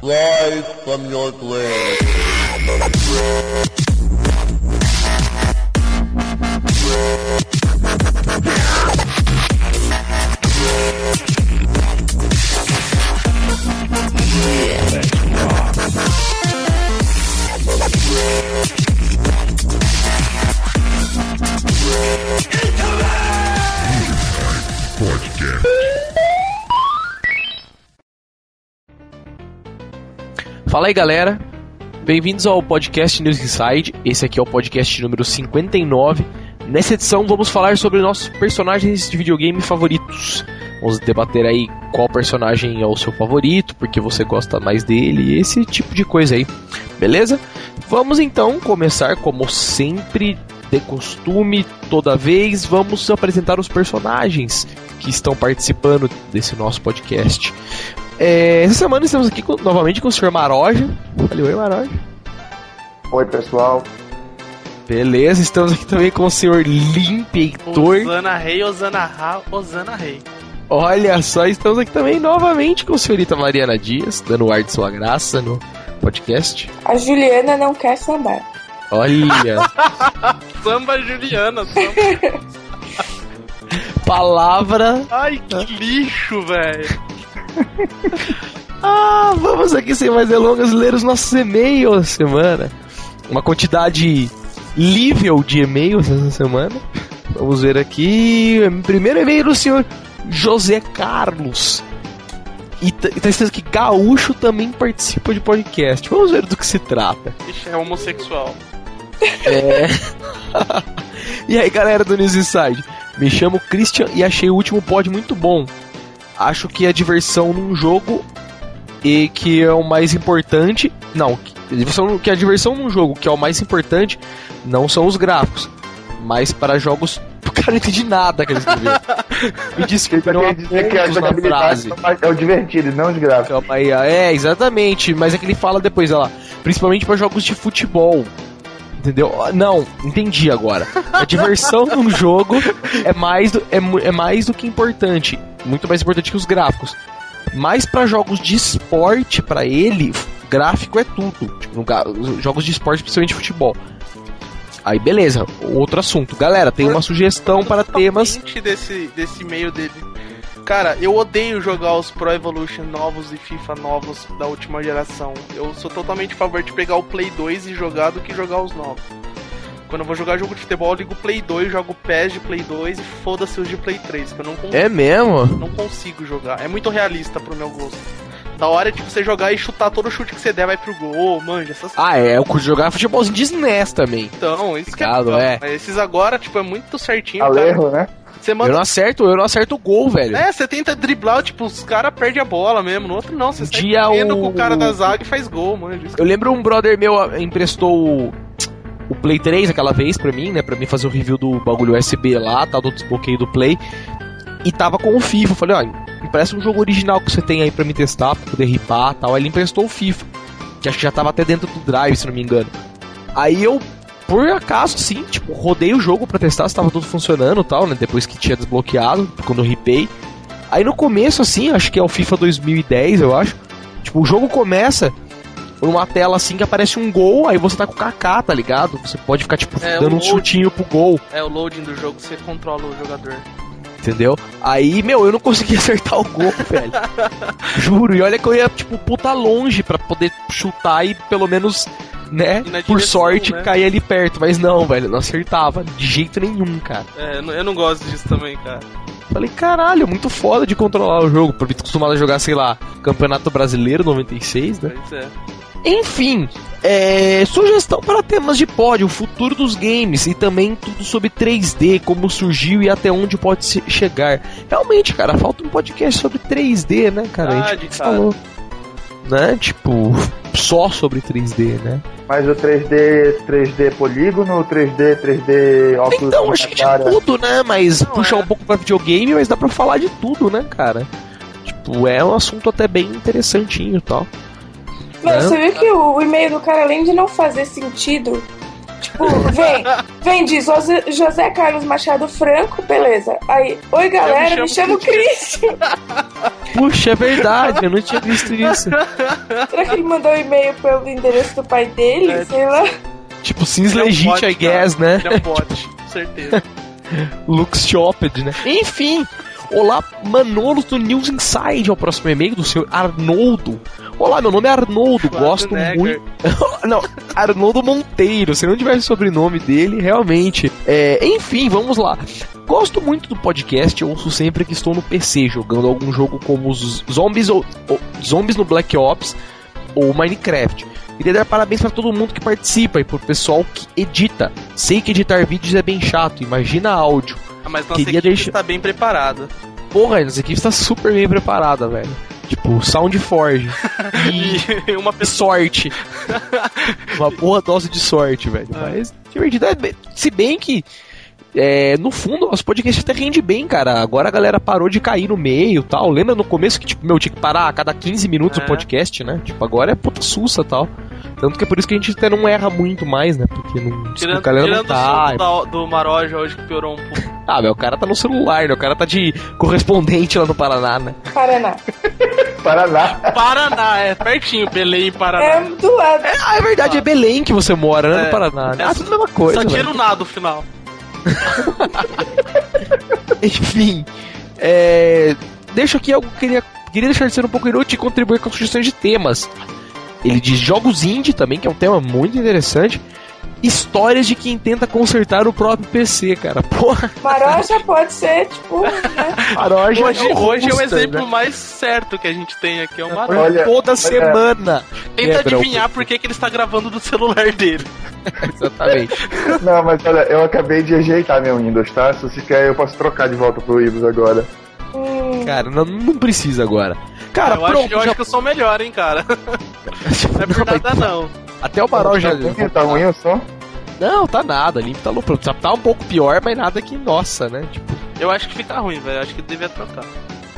Live from York Lake. Yeah. Fala aí galera, bem-vindos ao podcast News Inside. Esse aqui é o podcast número 59. Nessa edição vamos falar sobre nossos personagens de videogame favoritos. Vamos debater aí qual personagem é o seu favorito, porque você gosta mais dele, esse tipo de coisa aí. Beleza? Vamos então começar como sempre, de costume, toda vez, vamos apresentar os personagens que estão participando desse nosso podcast. É, essa semana estamos aqui com- novamente com o Sr. Maroja. Valeu, oi, Maroja. Oi, pessoal. Beleza, estamos aqui também com o Sr. Limpeitor. Osana Rei, Osana Ra, Osana Rei. Olha só, estamos aqui também novamente com a senhorita Mariana Dias, dando o ar de sua graça no podcast. A Juliana não quer sambar. Olha, Samba Juliana, samba. palavra. Ai, que lixo, velho. Ah, vamos aqui sem mais delongas ler os nossos e-mails essa semana. Uma quantidade lível de e-mails essa semana. Vamos ver aqui. Primeiro e-mail do senhor José Carlos. E tá escrito que Gaúcho também participa de podcast. Vamos ver do que se trata. Ixi, é homossexual. É. e aí, galera do News Inside? Me chamo Christian e achei o último pod muito bom. Acho que a diversão num jogo e que é o mais importante. Não, que a diversão, a num jogo que é o mais importante não são os gráficos, mas para jogos. Cara, não entendi nada que ele escreveu. Me desculpe, não dizer que a pontos na jogabilidade frase. é o divertido, não os gráficos. Ah, é, exatamente, mas é que ele fala depois, olha lá, principalmente para jogos de futebol. Entendeu? Ah, Não, entendi agora. A diversão num jogo é mais, do, é, é mais do que importante. Muito mais importante que os gráficos. Mas para jogos de esporte, para ele, gráfico é tudo. Tipo, no jogos de esporte, principalmente futebol. Aí beleza, outro assunto. Galera, tem uma sugestão para temas. Desse, desse meio dele. Cara, eu odeio jogar os Pro Evolution novos e FIFA novos da última geração. Eu sou totalmente a favor de pegar o Play 2 e jogar do que jogar os novos. Quando eu vou jogar jogo de futebol, eu ligo o Play 2, jogo PES de Play 2 e foda-se os de Play 3, que eu não consigo. É mesmo? não consigo jogar. É muito realista pro meu gosto. Da hora é tipo você jogar e chutar todo chute que você der vai pro gol, manja, essas Ah, é, eu curto jogar futebolzinho de SNES também. Então, isso que é, legal. é. Mas esses agora, tipo, é muito certinho, cara. Alerro, né? Você Eu manda. não acerto, eu não acerto o gol, velho. É, você tenta driblar, tipo, os caras perdem a bola mesmo. No outro não, você Um sai dia correndo o- com o cara da zaga e faz gol, manja. Eu lembro um brother meu emprestou o, Play 3 aquela vez pra mim, né? Pra mim fazer o review do bagulho USB lá, tal, do desbloqueio do Play. E tava com o FIFA. Falei, ó, empresta um jogo original que você tem aí pra me testar, pra poder ripar tal. Aí ele emprestou o FIFA. Que acho que já tava até dentro do Drive, se não me engano. Aí eu, por acaso, sim, tipo, rodei o jogo pra testar se tava tudo funcionando tal, né? Depois que tinha desbloqueado, quando eu ripei. Aí no começo, assim, acho que é o FIFA 2010, eu acho. Tipo, o jogo começa numa tela assim que aparece um gol, aí você tá com o Kaká, tá ligado? Você pode ficar, tipo, É, dando um chutinho pro gol, É o loading do jogo, você controla o jogador. entendeu? Aí, meu, eu não consegui acertar o gol, velho. Juro, e olha que eu ia, tipo, puta longe pra poder chutar e pelo menos, né, na por direção, sorte, né? cair ali perto. Mas não, velho, não acertava de jeito nenhum, cara. É, eu não- gosto disso também, cara. Falei, caralho, muito foda de controlar o jogo. Por mim, tô acostumado a jogar, sei lá, Campeonato Brasileiro 96, né? Pois é. Enfim, é, sugestão para temas de pódio, o futuro dos games e também tudo sobre 3D, como surgiu e até onde pode chegar. Realmente, cara, falta um podcast sobre 3D, né, cara? a Verdade, gente cara. falou, né? Tipo, só sobre 3D, né? Mas o 3D, 3D polígono, 3D, 3D óculos Então, acho que de tudo, né? Mas Não, puxar é. um pouco pra videogame, mas dá pra falar de tudo, né, cara? Tipo, é um assunto até bem interessantinho e tal. Meu, Não. você viu que o, o e-mail do cara, além de não fazer sentido, tipo, vem, vem de José, José Carlos Machado Franco, beleza. Aí, oi galera, me chamo chamo Cristian. Puxa, é verdade, eu não tinha visto isso. Será que ele mandou um e-mail pelo endereço do pai dele? É, Sei lá. Tipo, Ele é legit, I guess, cara. né? Ele é um bot, com certeza. Looks shopped, né? Enfim, olá, Manolos do News Inside, é o próximo e-mail do senhor Arnoldo. Olá, meu nome é Arnoldo, gosto muito. Não, Arnoldo Monteiro, se não tivesse o sobrenome dele, realmente. É, enfim, vamos lá. Gosto muito do podcast, eu ouço sempre que estou no PC jogando algum jogo como os Zombies ou, ou Zombies no Black Ops ou Minecraft. Queria dar parabéns para todo mundo que participa e pro pessoal que edita. Sei que editar vídeos é bem chato, imagina áudio. Ah, Mas nossa Queria equipe deixar- está bem preparada. Porra, essa equipe está super bem preparada, velho. Tipo, Sound Forge. E, E uma pessoa. sorte. Uma boa dose de sorte, velho. Mas divertido. É, Se bem que. é, no fundo, nosso podcast até rende bem, cara. Agora a galera parou de cair no meio tal. Lembra no começo que, tipo, meu, tinha que parar a cada 15 minutos É. o podcast, né? Tipo, agora é puta sussa tal. Tanto que é por isso que a gente até não erra muito mais, né? Porque não, Tirando, a galera não tá. o som do, do Maroja hoje que piorou um pouco. Ah, meu, o cara tá no celular, né? O cara tá de correspondente lá no Paraná, né? Paraná. Paraná. Paraná, é pertinho, Belém e Paraná. É do lado. Ah, é verdade, é Belém que você mora, né? É. No Paraná. né? É Ah, tudo a mesma coisa. Só tira o nada no final. Enfim, é, deixo aqui algo que eu queria, queria deixar de ser um pouco inútil e contribuir com sugestões de temas. Ele diz jogos indie também, que é um tema muito interessante. Histórias de quem tenta consertar o próprio PC, cara. Porra, Maroja pode ser, tipo, né? paródia Hoje, hoje é o robusta, exemplo né? mais certo que a gente tem aqui, é o Maroja. Olha, Toda semana. Tenta quebra adivinhar por que, que ele está gravando do celular dele. Exatamente. Não, mas olha, eu acabei de ajeitar meu Windows, tá? Se você quer, eu posso trocar de volta pro Windows agora. Hum, Cara, não, não precisa agora. Cara, eu pronto. acho, eu já- acho que eu sou melhor, hein, cara. Não é por nada, não. Até o Barol já. Tá ruim, tá ruim o som? Não, tá nada. Limpo tá louco. Tá, tá um pouco pior, mas nada que nossa, né? Tipo, Eu acho que fica ruim, velho. Eu acho que devia trocar.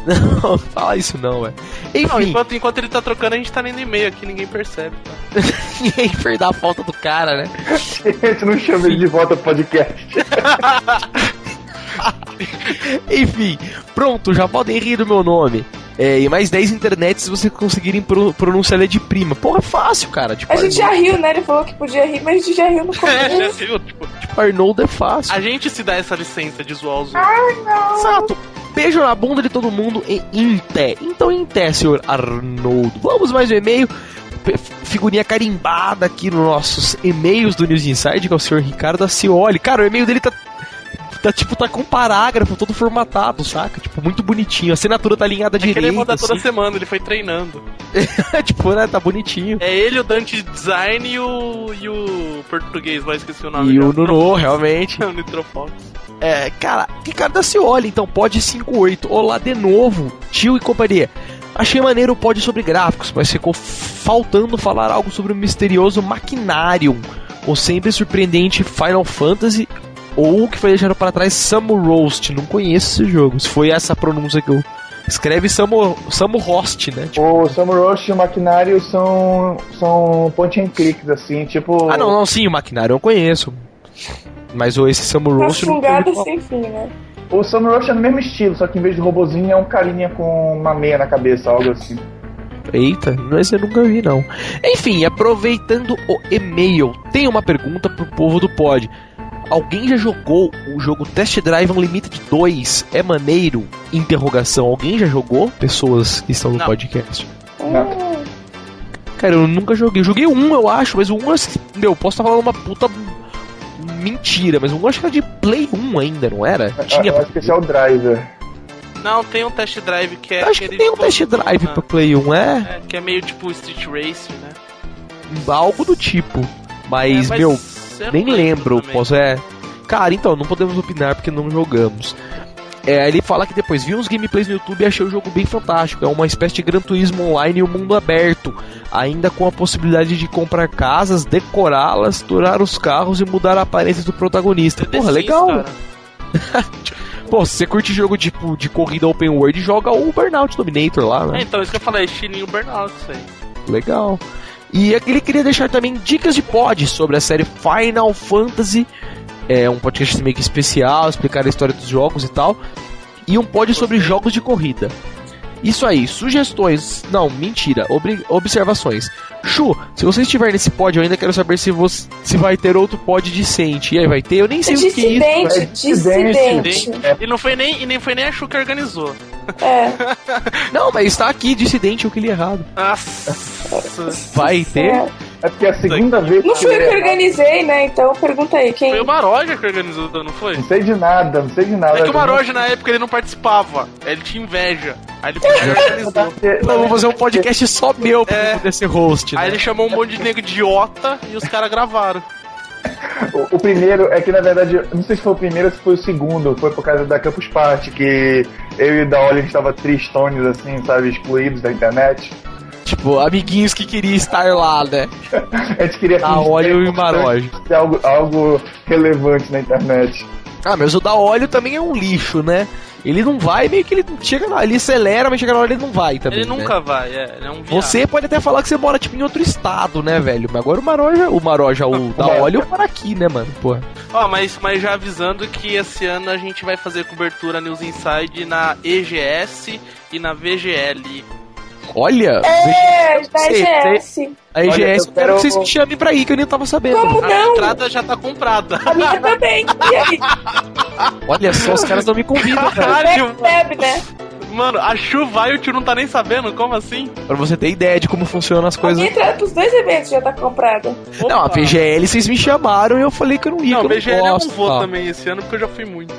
não, fala isso não, é. Não, Enfim, enquanto, enquanto ele tá trocando, a gente tá lendo e-mail aqui, ninguém percebe. Tá? ninguém perder a falta do cara, né? A gente não chama ele de volta pro podcast. Enfim, pronto, já podem rir do meu nome. É, e mais 10 internets se vocês conseguirem pro, pronunciar ele de prima. Porra, é fácil, cara. Tipo, a gente já riu, né? Ele falou que podia rir, mas a gente já riu no É, já começo. viu? Tipo, Arnold, é fácil. a gente se dá essa licença de zoar os Ah, outros. Exato. Beijo na bunda de todo mundo em Inté. Então, Inté, senhor Arnoldo. Vamos mais um e-mail. Figurinha carimbada aqui nos nossos e-mails do News Inside, que é o senhor Ricardo Acioli. Cara, o e-mail dele tá. Tá, tipo, tá com parágrafo todo formatado, saca? Tipo, muito bonitinho. A assinatura tá alinhada É que ele direito. manda toda assim. semana, ele foi treinando. tipo, né? Tá bonitinho. É ele, o Dante Design e o, e o português lá, esqueci o nome. E o Nuno, realmente. o Nitrofox. É, cara, Ricardo Acioli, então, pod 58. Olá de novo, tio e companhia. Achei maneiro o pod sobre gráficos, mas ficou faltando falar algo sobre o misterioso Machinarium, o sempre surpreendente Final Fantasy, ou o que foi deixado para trás Samu Roast. Não conheço esse jogo, se foi essa pronúncia que eu. Escreve Samu, Samu Host, né? Tipo, O Samuroshi e o Maquinário são, são point and clicks, assim, tipo. ah, não, não, sim, o Machinarium eu conheço. Mas o esse Samu Uma Roast falar. sem fim, né? O Samuroshi é no mesmo estilo, só que em vez de robozinho é um carinha com uma meia na cabeça, algo assim. Eita, mas eu nunca vi não. Enfim, aproveitando o e-mail, tem uma pergunta pro povo do pod. Alguém já jogou o jogo Test Drive Unlimited 2? É maneiro? Interrogação. Alguém já jogou? Pessoas que estão no Não. podcast. Não. Cara, eu nunca joguei. Eu joguei um, eu acho, mas o um, assim, meu, posso estar falando uma puta mentira, mas o um acho que era de Play 1 ainda, não era? Tinha eu pra acho que esse é o driver. Não, tem um test drive que é. Acho que tem um test drive né? pra Play 1, é? É, que é meio tipo Street Race, né? Algo do tipo. Mas, É, meu, não Nem lembro, posso é. Cara, então, não podemos opinar porque não jogamos. É, ele fala que depois vi uns gameplays no YouTube e achei o jogo bem fantástico. É uma espécie de Gran Turismo online e um mundo aberto, ainda com a possibilidade de comprar casas, decorá-las, tourar os carros e mudar a aparência do protagonista. É The Porra, legal. Pô, se você curte jogo tipo de corrida open world, joga o Burnout Dominator lá, né? É, então, isso que eu falei, estilinho Burnout, isso aí. Legal. E aqui ele queria deixar também dicas de pod sobre a série Final Fantasy. É um podcast meio que especial, explicar a história dos jogos e tal. E um pod sobre jogos de corrida. Isso aí, sugestões. Não, mentira. Obri- observações. Chu, se você estiver nesse pod, eu ainda quero saber se, você, se vai ter outro pod decente. E aí, vai ter? Eu nem sei o que é isso. Dissidente, É dissidente. dissidente. E não foi nem, e nem foi nem a Chu que organizou. É. Não, mas está aqui, dissidente, eu que li errado. Nossa. Vai ter? É. É porque é a segunda vez Não fui eu que organizei, né? Então pergunta aí, quem. Foi o Maroja que organizou, não foi? Não sei de nada, não sei de nada. É que o Maroja na época ele não participava. Ele tinha inveja. Aí ele e organizou. Eu vou fazer um podcast só meu pra É. poder ser host. Aí Né? ele chamou um monte de nego idiota e os caras gravaram. O, o primeiro é que, na verdade, não sei se foi o primeiro ou se foi o segundo. Foi por causa da Campus Party, que eu e o da Oli, a gente tava tristones, assim, sabe, excluídos da internet. Tipo, amiguinhos que queriam estar lá, né? A gente queria fingir Óleo que e ter algo, algo relevante na internet. Ah, mas o da óleo também é um lixo, né? Ele não vai, meio que ele chega lá, ele acelera, mas chega na hora ele não vai também. Ele né? nunca vai, é. Ele é um. Você pode até falar que você mora, tipo, em outro estado, né, velho? Mas agora o Maroja, o Maroja, o da óleo, mora aqui, né, mano? Porra. Ó, mas, mas já avisando que esse ano a gente vai fazer cobertura News Inside na EGS e na VGL. Olha, É, da EGS. a EGS, Olha, eu eu quero que vocês me chamem pra ir, que eu nem tava sabendo. Como A não? entrada já tá comprada. A minha também. E aí? Olha só, os caras não me convidam, cara. Caralho, Bebe, né? mano, a Chu vai e o tio não tá nem sabendo, como assim? Pra você ter ideia de como funcionam as A coisas. minha entrada pros dois eventos já tá comprada. Não, a. VGL vocês me chamaram e eu falei que eu não ia, Não, eu VGL não eu gosto. não vou tal. também esse ano porque eu já fui muito.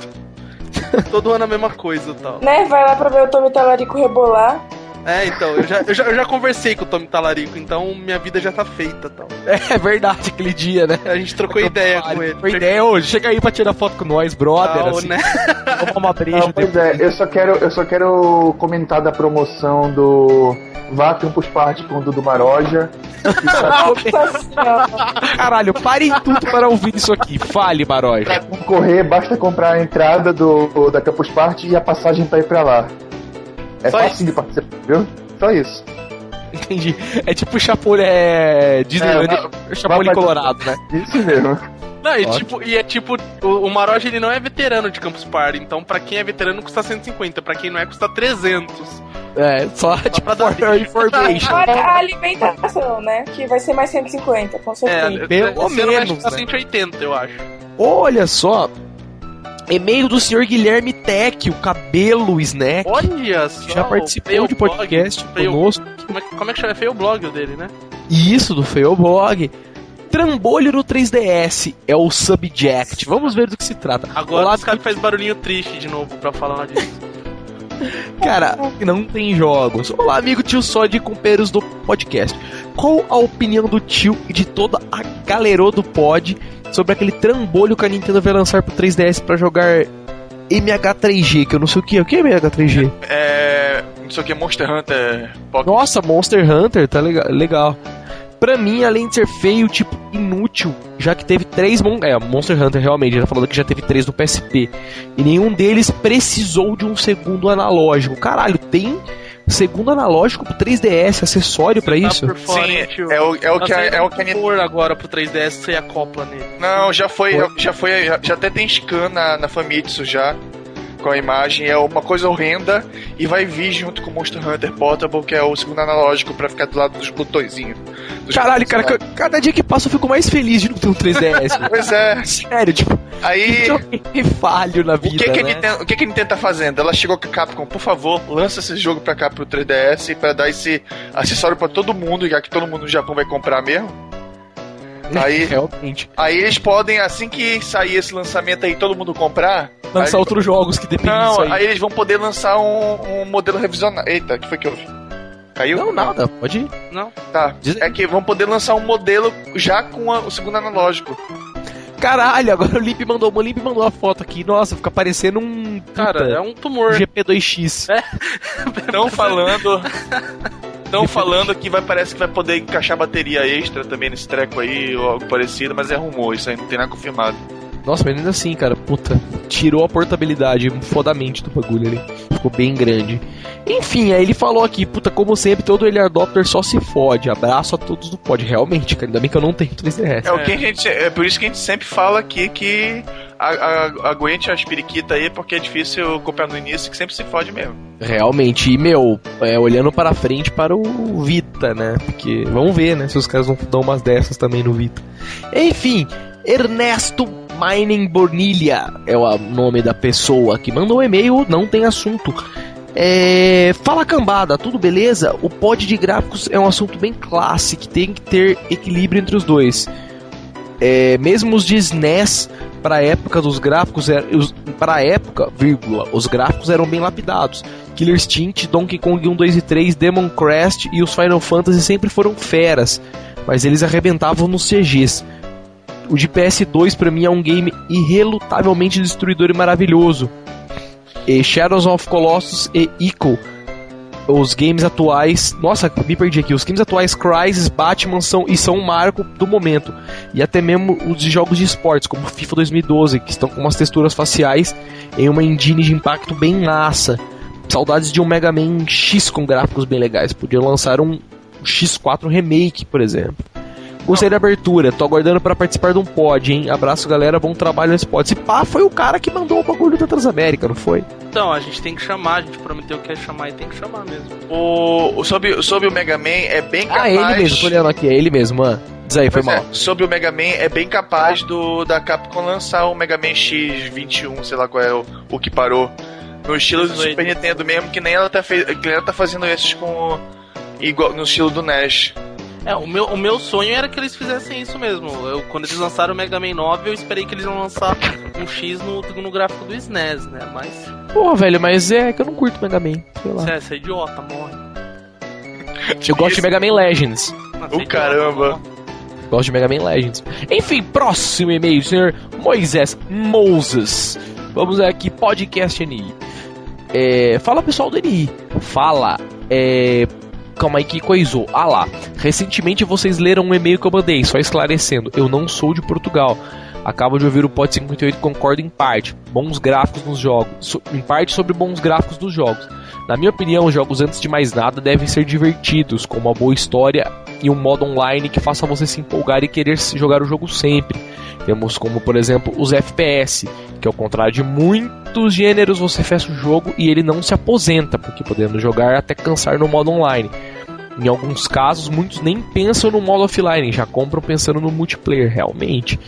Todo ano a mesma coisa e tal. Né? Vai lá pra ver o Tommy Talarico rebolar. É, então, eu já, eu já, eu já conversei com o Tommy Talarico, então minha vida já tá feita tal. É verdade, aquele dia, né? A gente trocou ideia com ele. Foi ideia hoje. Chega aí pra tirar foto com nós, brother. Tal, assim, né? tomar uma breja. Não, pois é, eu só quero, eu só quero comentar da promoção do Vá Campus Party com o Dudu Maroja. Caralho, parem tudo para ouvir isso aqui. Fale, Maroja. Pra concorrer, basta comprar a entrada do, da Campus Party e a passagem pra ir pra lá. É Só fácil de participar, viu? Só isso. Entendi. É tipo Chapulha, é. Disneylandia, Chapolin vai- Colorado, né? Isso mesmo. Não, e, Ótimo. tipo, e é tipo, o, o Maroja ele não é veterano de Campus Party, então pra quem é veterano custa 150, pra quem não é custa 300. É, só tipo pra dar for information. Fora a alimentação, né? Que vai ser mais 150, com É, certeza. Pelo ano vai menos, custar né? 180, eu acho. Olha só. E-mail do senhor Guilherme Tech, o cabelo snack. Olha só. já o participou de Blog, podcast Fail- conosco. Como é, que- como é que chama? É Feio Blog o dele, né? Isso, do Feoblog. Trambolho no 3DS é o Subject. Vamos ver do que se trata. Agora Olá, os caras faz barulhinho triste de novo pra falar disso. Cara, não tem jogos. Olá, amigo tio só de companheiros do podcast. Qual a opinião do tio e de toda a galerô do pod sobre aquele trambolho que a Nintendo vai lançar pro 3DS pra jogar MH3G, que eu não sei o que é. O que é MH3G? É. Não sei o que, Monster Hunter Pocket. Nossa, Monster Hunter, tá legal. legal. Pra mim, além de ser feio, tipo, inútil, já que teve três Mon é, Monster Hunter realmente, ele tá falando que já teve três no PSP. E nenhum deles precisou de um segundo analógico. Caralho, tem segundo analógico pro 3DS, acessório pra Tá isso? por fora, Sim, hein, é o, é o que Tá a, é o que a cor agora pro 3DS você acopla nele. Não, já foi, já foi, já, já até tem scan na, na Famitsu já. Com a imagem, é uma coisa horrenda e vai vir junto com o Monster Hunter Portable, que é o segundo analógico pra ficar do lado dos botõezinhos. Dos Caralho, cara, lá. cada dia que passa eu fico mais feliz de não ter um 3DS. Pois é, Sério, tipo, aí. que falho na O vida, que, que, a né? Nintendo, o que, que a Nintendo tá fazendo? Ela chegou com a Capcom, por favor, lança esse jogo pra cá pro 3DS pra dar esse acessório pra todo mundo, já que todo mundo no Japão vai comprar mesmo. Aí, Realmente. aí eles podem, assim que sair esse lançamento aí, todo mundo comprar. Lançar aí- outros jogos que dependem Não, disso aí. aí. eles vão poder lançar um, um modelo revisionado. Eita, o que foi que houve? Caiu? Não, nada, pode ir. Não? Tá. É que vão poder lançar um modelo já com a- o segundo analógico. Caralho, agora o Limp mandou, o Limp mandou a foto aqui. Nossa, fica parecendo um. Cara, puta, é um tumor. GP2X. Estão falando. Estão falando que vai, parece que vai poder encaixar bateria extra também nesse treco aí, ou algo parecido, mas é rumor, isso aí não tem nada confirmado. Nossa, mas ainda assim, cara, puta. tirou a portabilidade fodamente do bagulho ali. Ficou bem grande. Enfim, aí ele falou aqui, puta, como sempre, todo ele adopter só se fode. Abraço a todos do pod. Realmente, cara, ainda bem que eu não tenho 3DS. É, o que a gente, é por isso que a gente sempre fala aqui que a, a, aguente as periquitas aí, porque é difícil comprar no início, que sempre se fode mesmo. Realmente, e meu, é, olhando para frente para o Vita, né? Porque vamos ver, né? Se os caras não dão umas dessas também no Vita. Enfim, Ernesto Mining Bornilha é o nome da pessoa que mandou um e-mail, não tem assunto. É, fala cambada, tudo beleza? O pod de gráficos é um assunto bem clássico, tem que ter equilíbrio entre os dois. É, mesmo os de SNES, para época dos gráficos, para época, vírgula, os gráficos eram bem lapidados. Killer Instinct, Donkey Kong 1, 2 e 3, Demon Crest e os Final Fantasy sempre foram feras, mas eles arrebentavam nos CGs. O de PS2 para mim é um game irrelutavelmente destruidor e maravilhoso. E Shadows of Colossus e Ico, os games atuais. Nossa, me perdi aqui. Os games atuais Crysis, Batman são e são um marco do momento. E até mesmo os de jogos de esportes, como FIFA 2012, que estão com umas texturas faciais em uma engine de impacto bem massa. Saudades de um Mega Man X com gráficos bem legais. Podiam lançar um X4 Remake, por exemplo. Gostei da abertura, tô aguardando para participar de um pod, hein? Abraço, galera, bom trabalho nesse pod. Se pá, foi o cara que mandou o bagulho da Transamérica, não foi? Então, a gente tem que chamar, a gente prometeu que ia chamar e tem que chamar mesmo. O, o sobre, sobre o Mega Man é bem capaz. Ah, ele mesmo, tô olhando aqui, é ele mesmo, mano. Diz aí, foi Pois mal. é, sobre o Mega Man, é bem capaz do da Capcom lançar o Mega Man X21, sei lá qual é o, o que parou. No estilo do 18. Super Nintendo mesmo, que nem ela tá, fe... que ela tá fazendo esses com. Igual, no estilo do NES. É, o meu, o meu sonho era que eles fizessem isso mesmo. Eu, quando eles lançaram o Mega Man 9, eu esperei que eles iam lançar um X no, no gráfico do SNES, né? Mas Porra, velho, mas é que eu não curto Mega Man. Sei lá. você é, você é idiota, morre. Eu gosto de Mega Man Legends. O idiota, caramba. morre. Gosto de Mega Man Legends. Enfim, próximo e-mail, senhor Moisés Moses. Vamos aqui, podcast NI. É, fala pessoal do NI. Fala. É, calma aí que coisou. Ah lá. Recentemente vocês leram um e-mail que eu mandei, só esclarecendo. Eu não sou de Portugal. Acabo de ouvir o Pod 58 e concordo em parte. Bons gráficos nos jogos. so- em parte sobre bons gráficos dos jogos. Na minha opinião, os jogos, antes de mais nada, devem ser divertidos, com uma boa história e um modo online que faça você se empolgar e querer jogar o jogo sempre. Temos como, por exemplo, os FPS, que ao contrário de muitos gêneros, você fecha o jogo e ele não se aposenta, porque podendo jogar até cansar no modo online. Em alguns casos, muitos nem pensam no modo offline, já compram pensando no multiplayer, realmente.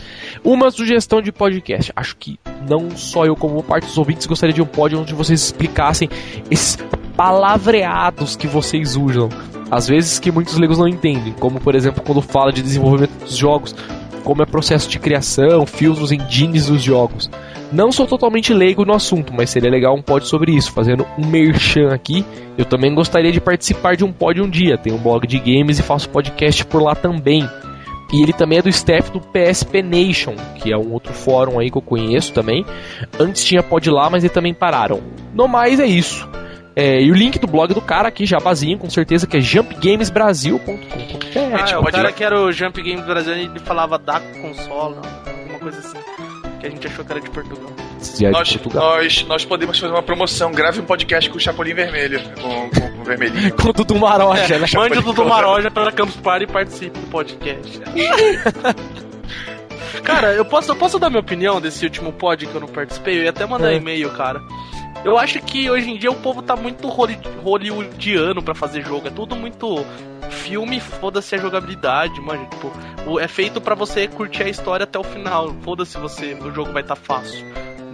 Uma sugestão de podcast. Acho que não só eu, como parte dos ouvintes, gostaria de um pod onde vocês explicassem esses palavreados que vocês usam. Às vezes que muitos leigos não entendem, como por exemplo quando fala de desenvolvimento dos jogos, como é processo de criação, filtros, engines dos jogos. Não sou totalmente leigo no assunto, mas seria legal um pod sobre isso, fazendo um merchan aqui. Eu também gostaria de participar de um pod um dia. Tenho um blog de games e faço podcast por lá também. E ele também é do staff do PSP Nation, que é um outro fórum aí que eu conheço também. Antes tinha pod lá, mas eles também pararam. No mais é isso. É, e o link do blog do cara aqui, jabazinho, com certeza, que é jumpgamesbrasil.com.br. Ah, é, o pode cara ir. que era o Jump Game Brasil, ele falava da console, alguma coisa assim. Que a gente achou que era de Portugal. É de Nós, Portugal. nós, nós podemos fazer uma promoção. Grave um podcast com o Chapolin Vermelho. Com, com, com o vermelhinho. Com o Dudu Maroja, né? Mande o Dudu Maroja para Campus Party e participe do podcast. cara, eu posso, eu posso dar minha opinião desse último pod que eu não participei? Eu ia até mandar É. e-mail, cara. Eu acho que hoje em dia o povo tá muito holly- hollywoodiano pra fazer jogo. É tudo muito filme, foda-se a jogabilidade, mano. Tipo, o- é feito pra você curtir a história até o final. Foda-se você, o jogo vai estar tá fácil.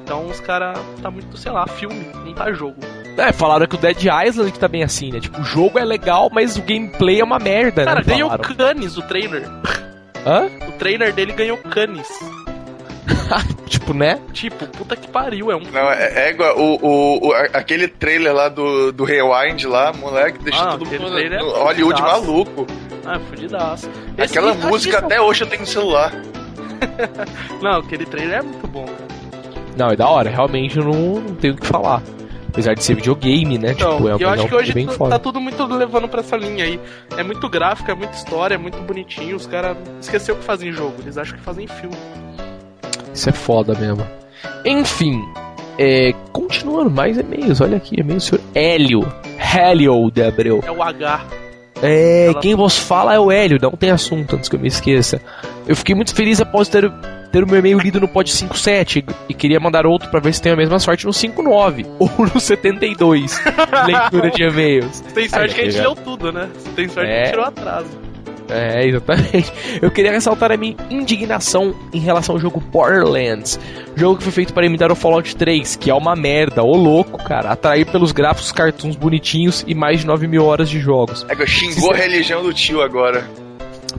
Então os caras tá muito, sei lá, filme, não tá jogo. É, falaram que o Dead Island tá bem assim, né? Tipo, o jogo é legal, mas o gameplay é uma merda, Cara, né? ganhou Falaram. Canis o trailer. Hã? O trailer dele ganhou Canis. Tipo, né? Tipo, puta que pariu, é um. Não, é, é igual o, o, o- aquele trailer lá do, do Rewind lá, moleque, deixa Ah, todo aquele mundo trailer é no Hollywood fudidaço. maluco. Ah, fudidaço. Esse- Aquela música esse é até hoje eu tenho no celular. Não, aquele trailer é muito bom, cara. Não, é da hora, realmente eu não, não tenho o que falar. Apesar de ser videogame, né? Então, tipo, é, eu é acho que hoje bem tu- foda. tá tudo muito levando pra essa linha aí. É muito gráfico, é muita história, é muito bonitinho. Os caras esqueceu o que fazem jogo, eles acham que fazem filme. Isso é foda mesmo. Enfim, é, continuando mais e-mails, olha aqui, e-mail do senhor Hélio. Hélio de Abreu. É o H. É, Ela- quem vos fala é o Hélio, não tem assunto antes que eu me esqueça. Eu fiquei muito feliz após ter, ter o meu e-mail lido no Pod 57 e queria mandar outro pra ver se tem a mesma sorte no 59 ou no 72. leitura de e-mails. Tem sorte que a gente leu tudo, né? Tem sorte É. que tirou atraso. É, exatamente. Eu queria ressaltar a minha indignação em relação ao jogo Borderlands. Jogo que foi feito para imitar o Fallout 3, que é uma merda, ô louco, cara. Atrair pelos gráficos cartoons bonitinhos e mais de 9 mil horas de jogos. É que xingou a religião do tio agora.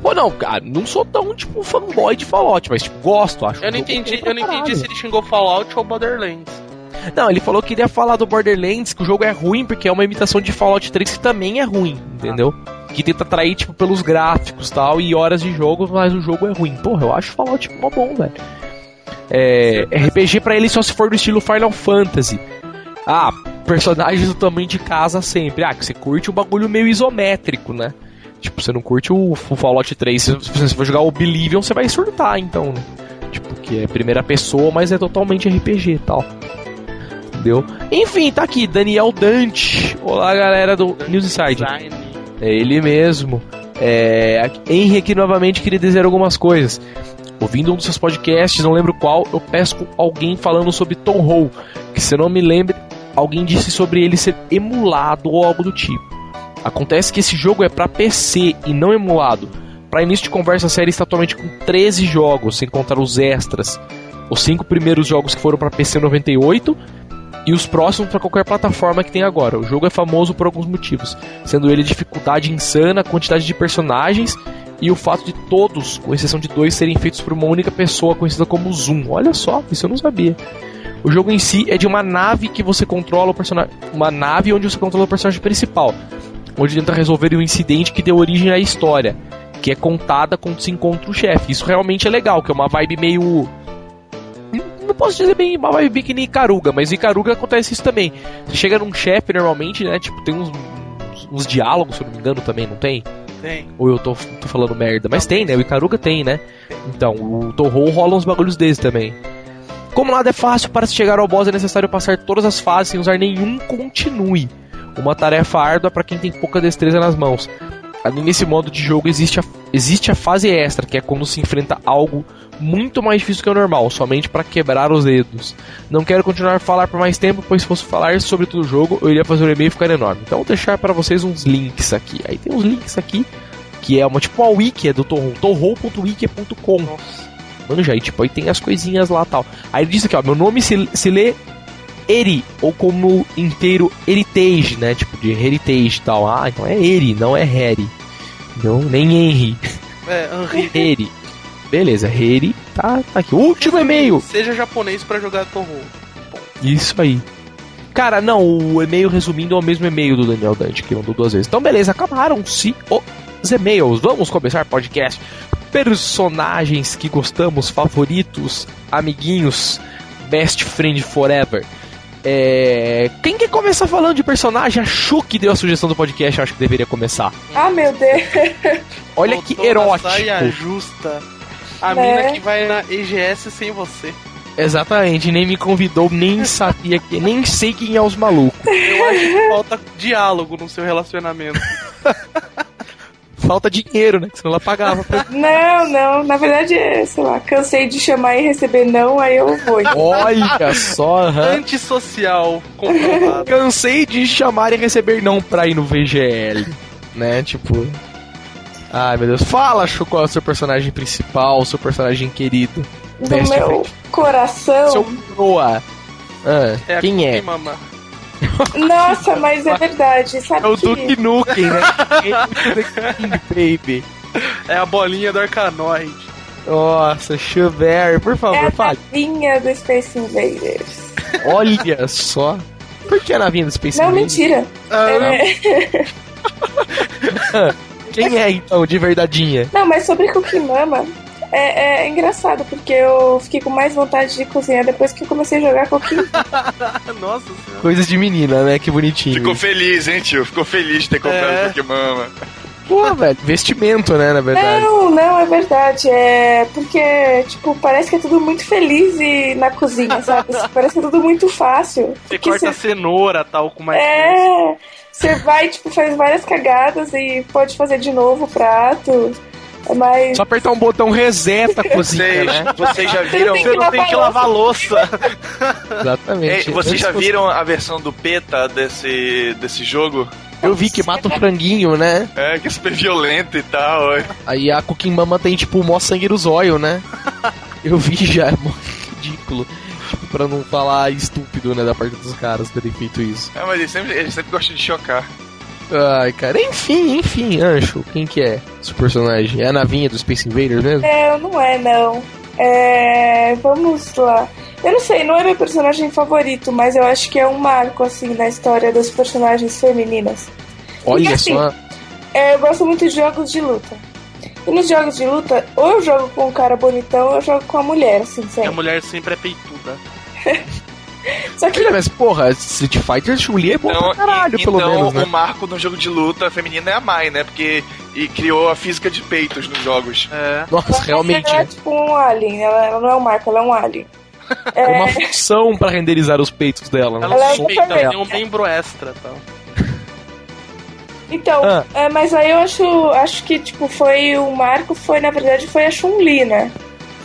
Pô, não, cara, não sou tão, tipo, fanboy de Fallout, mas, tipo, gosto, acho. Eu não entendi, eu não entendi se ele xingou Fallout ou Borderlands. Não, ele falou que iria falar do Borderlands, que o jogo é ruim porque é uma imitação de Fallout 3 que também é ruim, entendeu? Que tenta atrair, tipo, pelos gráficos tal, e horas de jogo, mas o jogo é ruim. Porra, eu acho Fallout mó bom, velho. É, RPG pra ele só se for do estilo Final Fantasy. Ah, personagens do tamanho de casa sempre. Ah, que você curte o bagulho meio isométrico, né? Tipo, você não curte o, o Fallout 3. Se se você for jogar o Oblivion, você vai surtar, então, né? Tipo, que é primeira pessoa, mas é totalmente RPG e tal. Entendeu? Enfim, tá aqui, Daniel Dante. Olá, galera do News Inside. Design. É ele mesmo. É, Henry aqui novamente queria dizer algumas coisas. Ouvindo um dos seus podcasts, não lembro qual, eu pesco alguém falando sobre Tom Hall, que se não me lembro, alguém disse sobre ele ser emulado ou algo do tipo. Acontece que esse jogo é pra PC e não emulado. Para início de conversa, a série está atualmente com 13 jogos, sem contar os extras. Os cinco primeiros jogos que foram pra PC em 98 e os próximos para qualquer plataforma que tem agora. O jogo é famoso por alguns motivos, sendo ele dificuldade insana, quantidade de personagens e o fato de todos, com exceção de dois, serem feitos por uma única pessoa conhecida como Zoom. Olha só, isso eu não sabia. O jogo em si é de uma nave que você controla o personagem, uma nave onde você controla o personagem principal, onde tenta resolver um incidente que deu origem à história, que é contada quando se encontra o chefe. Isso realmente é legal, que é uma vibe meio posso dizer bem vibe que nem Icaruga, mas Icaruga acontece isso também. Você chega num chefe normalmente, né? Tipo, tem uns, uns, uns diálogos, se eu não me engano, também, não tem? Tem. Ou eu tô, tô falando merda? Mas tem, né? O Icaruga tem, né? Então, o Torro rola uns bagulhos desses também. Como nada é fácil, para se chegar ao boss é necessário passar todas as fases sem usar nenhum continue. Uma tarefa árdua para quem tem pouca destreza nas mãos. Ali nesse modo de jogo existe a, existe a fase extra, que é quando se enfrenta algo muito mais difícil que o normal, somente para quebrar os dedos. Não quero continuar a falar por mais tempo, pois se fosse falar sobre todo o jogo, eu iria fazer um e-mail ficar enorme. Então vou deixar para vocês uns links aqui. Aí tem uns links aqui, que é uma tipo a wiki é do Torro, torro.wiki.com. Manja, aí tipo, aí tem as coisinhas lá tal. Aí ele diz aqui, ó, meu nome se, se lê Eri, ou como inteiro Heritage, né? Tipo, de Heritage e tal. Ah, então é Eri, não é Harry. Não, nem Henry. É, Henri. Eri. Beleza, Eri tá, tá aqui. Último e-mail! Seja japonês pra jogar Torro. Isso aí. Cara, não, o e-mail resumindo é o mesmo e-mail do Daniel Dante, que mandou duas vezes. Então, beleza, acabaram-se os e-mails. Vamos começar o podcast. Personagens que gostamos, favoritos, amiguinhos, best friend forever. É... Quem quer começar falando de personagem? A Chu que deu a sugestão do podcast, eu acho que deveria começar. Ah, meu Deus. Olha Voltou que erótico. Saia justa. A Né? mina que vai na EGS sem você. Exatamente, nem me convidou, nem sabia que, nem sei quem é os malucos. Eu acho que falta diálogo no seu relacionamento. Falta dinheiro, né? Que senão ela pagava pra Não, não. Na verdade, é, sei lá, cansei de chamar e receber não, aí eu vou. Olha só, aham. Antissocial, comprovado. Cansei de chamar e receber não pra ir no VGL, né? Tipo. Ai meu Deus. Fala, Chu, qual é o seu personagem principal, o seu personagem querido? No Best meu friend. coração. Seu proa. Ah, É a quem é? Mama. Nossa, mas é verdade. Sabe É o que... Duke Nukem, né? King, baby. É a bolinha do Arcanoid. Nossa, Chuver, por É favor, a fale. navinha do Space Invaders. Olha só. Por que a navinha do Space Não, Invaders? mentira. Ah, É- Quem é então, de verdadeinha? Não, mas sobre Cookie Mama, é, é engraçado, porque eu fiquei com mais vontade de cozinhar depois que eu comecei a jogar Cookie. Nossa senhora. Coisa de menina, né? Que bonitinho. Ficou feliz, hein, tio? Ficou feliz de ter comprado É. o Pokémon. Pô, velho, investimento, né, na verdade. Não, não, é verdade. É porque, tipo, parece que é tudo muito feliz e na cozinha, sabe? parece que é tudo muito fácil. Você Porque corta a cenoura tal, com mais. É, você vai, tipo, faz várias cagadas e pode fazer de novo o prato. É mais. Só apertar um botão reseta a cozinha, Vocês, né? vocês já viram. Você não tem que lavar louça. Exatamente. Ei, vocês já viram a versão do PETA desse, desse jogo? Eu vi que mata o franguinho, né? É, que é super violento e tal. é. Aí a Cooking Mama tem, tipo, o mó sangue no zóio, né? Eu vi já, é mó ridículo. Tipo, pra não falar estúpido, né, da parte dos caras terem feito isso. É, mas eles sempre, eles sempre gostam de chocar. Ai, cara, enfim, enfim, Ancho, quem que é esse personagem? É a navinha do Space Invaders mesmo? É, não é, não. É. Vamos lá. Eu não sei, não é meu personagem favorito, mas eu acho que é um marco, assim, na história das personagens femininas. Olha assim, só. É, eu gosto muito de jogos de luta. E nos jogos de luta, ou eu jogo com um cara bonitão, ou eu jogo com a mulher, assim, E a sempre. mulher sempre é peituda. Só que Mas, porra, Street Fighter Chun-Li é bom Então, pra caralho, e- pelo então menos, né? o marco no jogo de luta feminina é a Mai, né? Porque e criou a física de peitos nos jogos. É. Nossa, realmente, ela é tipo um alien, ela, ela não é um marco, ela é um alien. é É, uma função pra renderizar os peitos dela, né? Ela, Ela é peita, perfeita. tem um membro extra tal. então, Ah. é, mas aí eu acho, acho que tipo foi o marco foi na verdade foi a Chun-Li, né?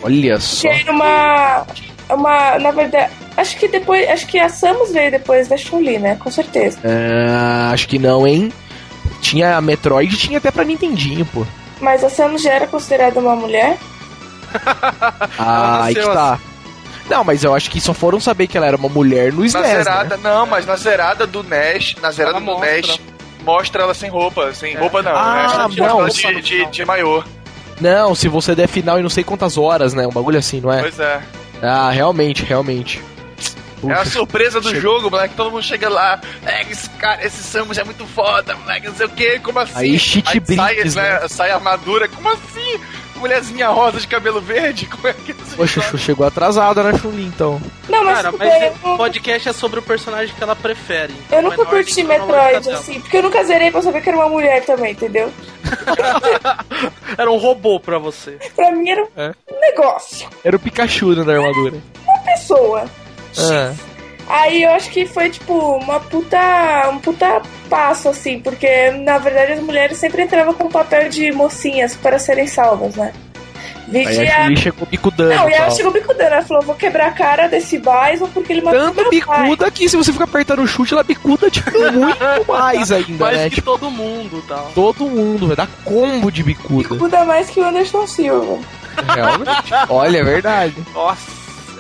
Olha só. Que era uma na verdade, acho que depois, acho que a Samus veio depois da Chun-Li, né? Com certeza. Ah, acho que não, hein? Tinha a Metroid e tinha até pra Nintendinho, pô. Mas a Samus já era considerada uma mulher? Ah, aí que tá. Não, mas eu acho que só foram saber que ela era uma mulher no Na SNES, né? zerada, não, mas na zerada do NES, na zerada Ela do mostra. NES, mostra ela sem roupa, sem É. roupa não, Ah, né? não. Ela de, de, de maiô. Não, se você der final e não sei quantas horas, né? Um bagulho assim, não é? Pois é. Ah, realmente, realmente. É a Puxa. surpresa do Chega- jogo, moleque. Todo mundo chega lá. É, esse cara, esse Samus é muito foda, moleque. Não sei o que, como assim? Aí, cheat sai, né, né? sai armadura. Como assim? Mulherzinha rosa de cabelo verde? Como é que isso Poxa, Chuchu chegou atrasada na Chun-Li, então. Não, mas, Cara, mas eu, o podcast é sobre o personagem que ela prefere. então eu nunca é ordem curti Metroid, assim, porque eu nunca zerei pra saber que era uma mulher também, entendeu? Era um robô pra você. Pra mim era um É. negócio, Era o Pikachu né, da armadura. uma pessoa. Ah, Aí eu acho que foi, tipo, uma puta. um puta passo, assim, porque na verdade as mulheres sempre entravam com o papel de mocinhas para serem salvas, né? aí a Vigia. Chun-Li chegou bicudando Não, e ela chegou bicudando, ela falou, vou quebrar a cara desse Bison porque ele matou Tanto meu pai. bicuda que se você ficar apertando o chute, ela bicuda tipo, muito mais ainda, Mais né? que Tipo, todo mundo tal. todo mundo, vai dar combo de bicuda. Bicuda mais que o Anderson Silva. Realmente. Olha, é verdade. Nossa,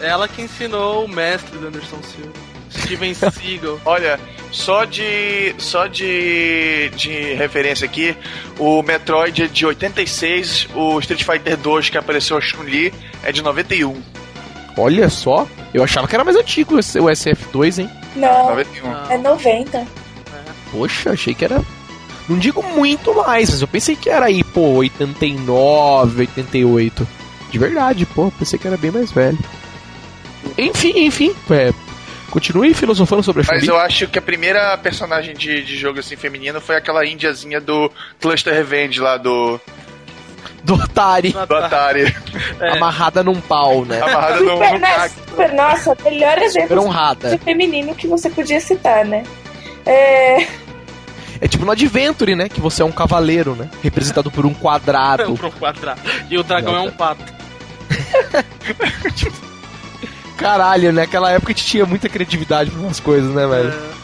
ela que ensinou o mestre do Anderson Silva. Steven Seagal. Olha, só de só de, de referência aqui, o Metroid é de 86, o Street Fighter 2 que apareceu a Chun-Li é de 91. Olha só. Eu achava que era mais antigo esse- o SF2, hein? Não, 91. Não. é 90. Poxa, achei que era. Não digo muito mais, mas eu pensei que era aí, pô, 89, 88. De verdade, pô, pensei que era bem mais velho. Enfim, enfim, é, continue filosofando sobre a Mas Chun-Li. eu acho que a primeira personagem de, de jogo assim feminino foi aquela índiazinha do Cluster Revenge lá do, Do Atari, do Atari, É. amarrada num pau, né? amarrada Super, no nossa, super, nossa, melhor exemplo de feminino que você podia citar, né? É, É tipo no Adventure, né? Que você é um cavaleiro, né? Representado por um quadrado. Pro quadrado. E o dragão é um pato. Caralho, né? Naquela época a gente tinha muita criatividade pra umas coisas, né, velho? É.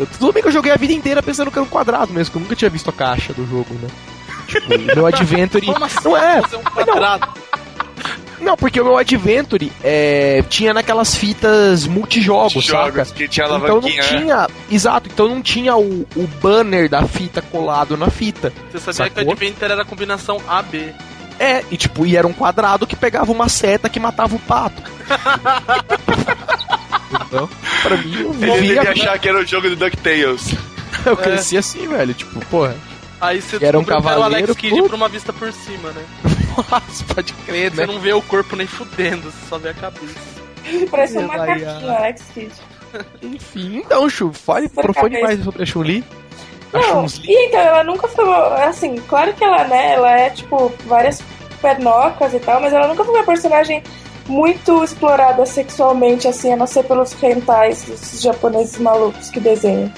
Eu- Tudo bem que eu joguei a vida inteira pensando que era um quadrado mesmo, que eu nunca tinha visto a caixa do jogo, né? Tipo, o meu Adventure. Como assim? Não é? Fazer um quadrado. Não, porque o meu Adventure é, tinha naquelas fitas multijogos, saca? jogos que tinha Então não né? tinha. Exato, então não tinha o, o banner da fita colado na fita. Você sabia que o Sacou? Adventure era a combinação AB. É, e tipo, e era um quadrado que pegava uma seta que matava o pato. Então, pra mim, eu Ele devia achar que era o jogo do DuckTales. Eu cresci assim, velho. Tipo, porra, Aí você Era um era o cavaleiro, Alex Kidd por uma vista por cima, né? nossa, pode crer, Você né? não vê o corpo nem fudendo, você só vê a cabeça. parece um macaquinho, ai. Alex Kidd. Enfim, então, Chu, fale, cabeça. mais sobre a Chun-Li. Não, e então, ela nunca foi. Assim, claro que ela, né, ela é, tipo, várias pernocas e tal, mas ela nunca foi uma personagem muito explorada sexualmente, assim, a não ser pelos rentais dos japoneses malucos que desenham.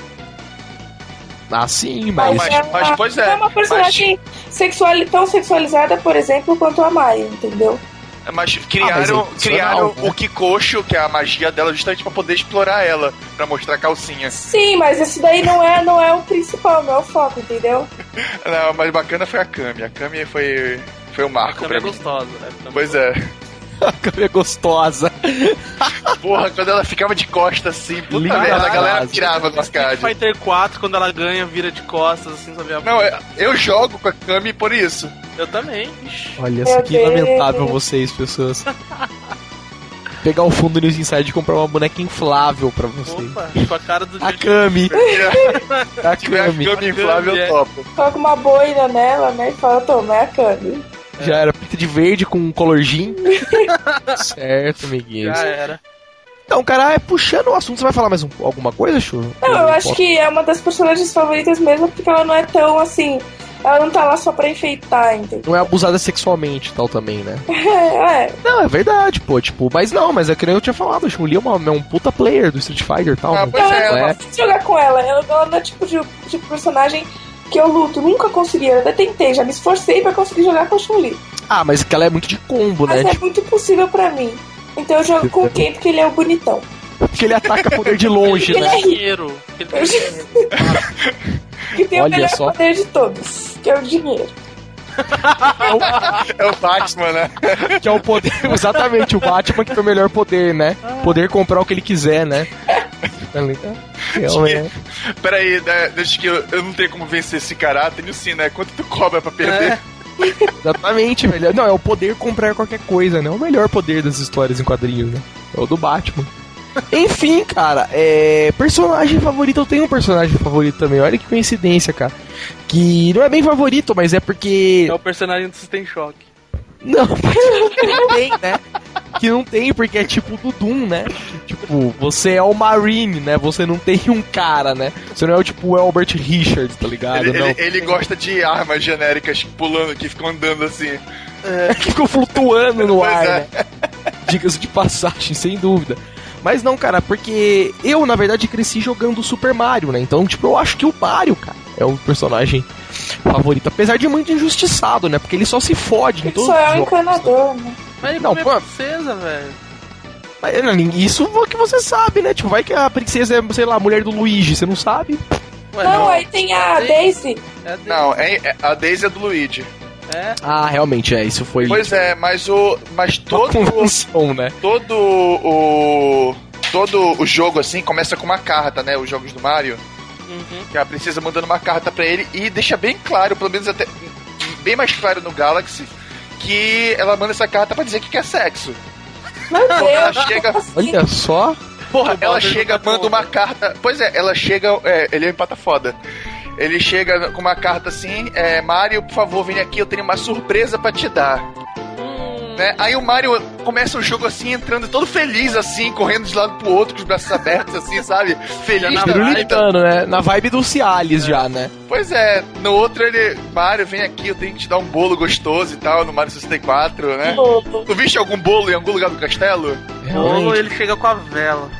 Ah, sim, Mas- mas. ela mas, pois é, é uma personagem sexual, tão sexualizada, por exemplo, quanto a Maia, entendeu? Mas Ah, mas criaram, é criaram né? o Kikoshi, que é a magia dela, justamente pra poder explorar ela, pra mostrar a calcinha. Sim, mas isso daí não é, não é o principal, não é o foco, entendeu? Não, mas bacana foi a Kami. A Kami foi, foi o marco pra é mim. gostosa. né? Pois é. A câmera é gostosa. Porra, quando ela ficava de costas assim, puta Linda merda, a galera no Street arcade. Fighter 4, quando ela ganha, vira de costas, assim, a... Não, é- eu jogo com a Kami por isso. Eu também. Olha só que Deus. lamentável vocês, pessoas. Pegar o fundo News Inside e comprar uma boneca inflável pra vocês. Opa, com a cara do A Kami. A tiver a Kami. Kami inflável, Kami, é. topo. Coloca uma boina nela, né? E fala, toma, é a Kami. Já era pinta de verde com um color jean. certo, amiguinhos. Já era. Então, cara, é puxando o assunto, você vai falar mais um- alguma coisa, Chu? Não, eu acho que é uma das personagens favoritas mesmo, porque ela não é tão assim. Ela não tá lá só pra enfeitar, entendeu? Não é abusada sexualmente e tal também, né? É, é. Não, é verdade, pô. Tipo, mas não, mas é que nem eu tinha falado, a Chun-Li é, uma- é um puta player do Street Fighter e tal. Ah, né? pois Não, é, eu é. gosto de jogar com ela. Ela, ela não é tipo de, de personagem que eu luto. Nunca consegui. Eu até tentei, já me esforcei pra conseguir jogar com a Chun-Li. Ah, mas que ela é muito de combo, Mas né? é Tipo, muito impossível pra mim. Então eu jogo com o Ken porque ele é o bonitão. porque ele ataca poder de longe, Ele né? é. Ele tem dinheiro. Que tem Olha o melhor só. poder de todos, que é o dinheiro. É o Batman, né? Que é o poder. Exatamente, o Batman que foi o melhor poder, né? Poder comprar o que ele quiser, né? Tá ligado? Realmente. Peraí, né, deixa que eu, eu não tenho como vencer esse cara. Tenho sim, né? Quanto tu cobra pra perder? É. Exatamente, velho. Não, é o poder comprar qualquer coisa, né? É o melhor poder das histórias em quadrinhos, né? É o do Batman. Enfim, cara, é. Personagem favorito, eu tenho um personagem favorito também. Olha que coincidência, cara. Que não é bem favorito, mas é porque. É o personagem do System Shock. Não, não tem, né? Que não tem, porque é tipo do Doom, né? Tipo, você é o Marine, né? Você não tem um cara, né? Você não é o tipo o Albert Richards, tá ligado? Ele, não. ele- ele gosta de armas genéricas pulando, que ficam andando assim. que ficou flutuando no ar, é. né? Diga-se de passagem, sem dúvida. Mas não, cara, porque eu, na verdade, cresci jogando Super Mario, né? Então, tipo, eu acho que o Mario, cara, é o personagem favorito. Apesar de muito injustiçado, né? Porque ele só se fode em todos só é os um jogos. encanador, né? Mas ele Não, não, é pô. princesa, velho. Não, Isso é o que você sabe, né? Tipo, vai que a princesa é, sei lá, a mulher do Luigi, você não sabe? Ué, Não, aí tem a Tem. Daisy. É dele. Não, é, é- a Daisy é do Luigi. É. Ah, realmente, é, isso foi Pois é, mas o. Mas uma todo. convenção, né? todo o. Todo o jogo, assim, começa com uma carta, né? Os jogos do Mario. Uhum. Que a princesa mandando uma carta pra ele e deixa bem claro, pelo menos até. Bem mais claro no Galaxy, que ela manda essa carta pra dizer que quer sexo. Meu ela Deus, chega- como assim? Olha só. Porra, ela Bowser chega, tá manda uma onda. carta. Pois é, ela chega. É, ele é um empata foda. Ele chega com uma carta assim: é, Mario, por favor, vem aqui, eu tenho uma surpresa pra te dar. Né? Aí o Mario começa o jogo assim, entrando todo feliz, assim, correndo de lado pro outro, com os braços abertos, assim, sabe? Feliz na. Pirulitano, né? Na vibe do Cialis já, né? Pois é, no outro ele. Mario, vem aqui, eu tenho que te dar um bolo gostoso e tal, no Mario 64, né? Bobo. Tu viste algum bolo em algum lugar do castelo? Bolo, ele chega com a vela.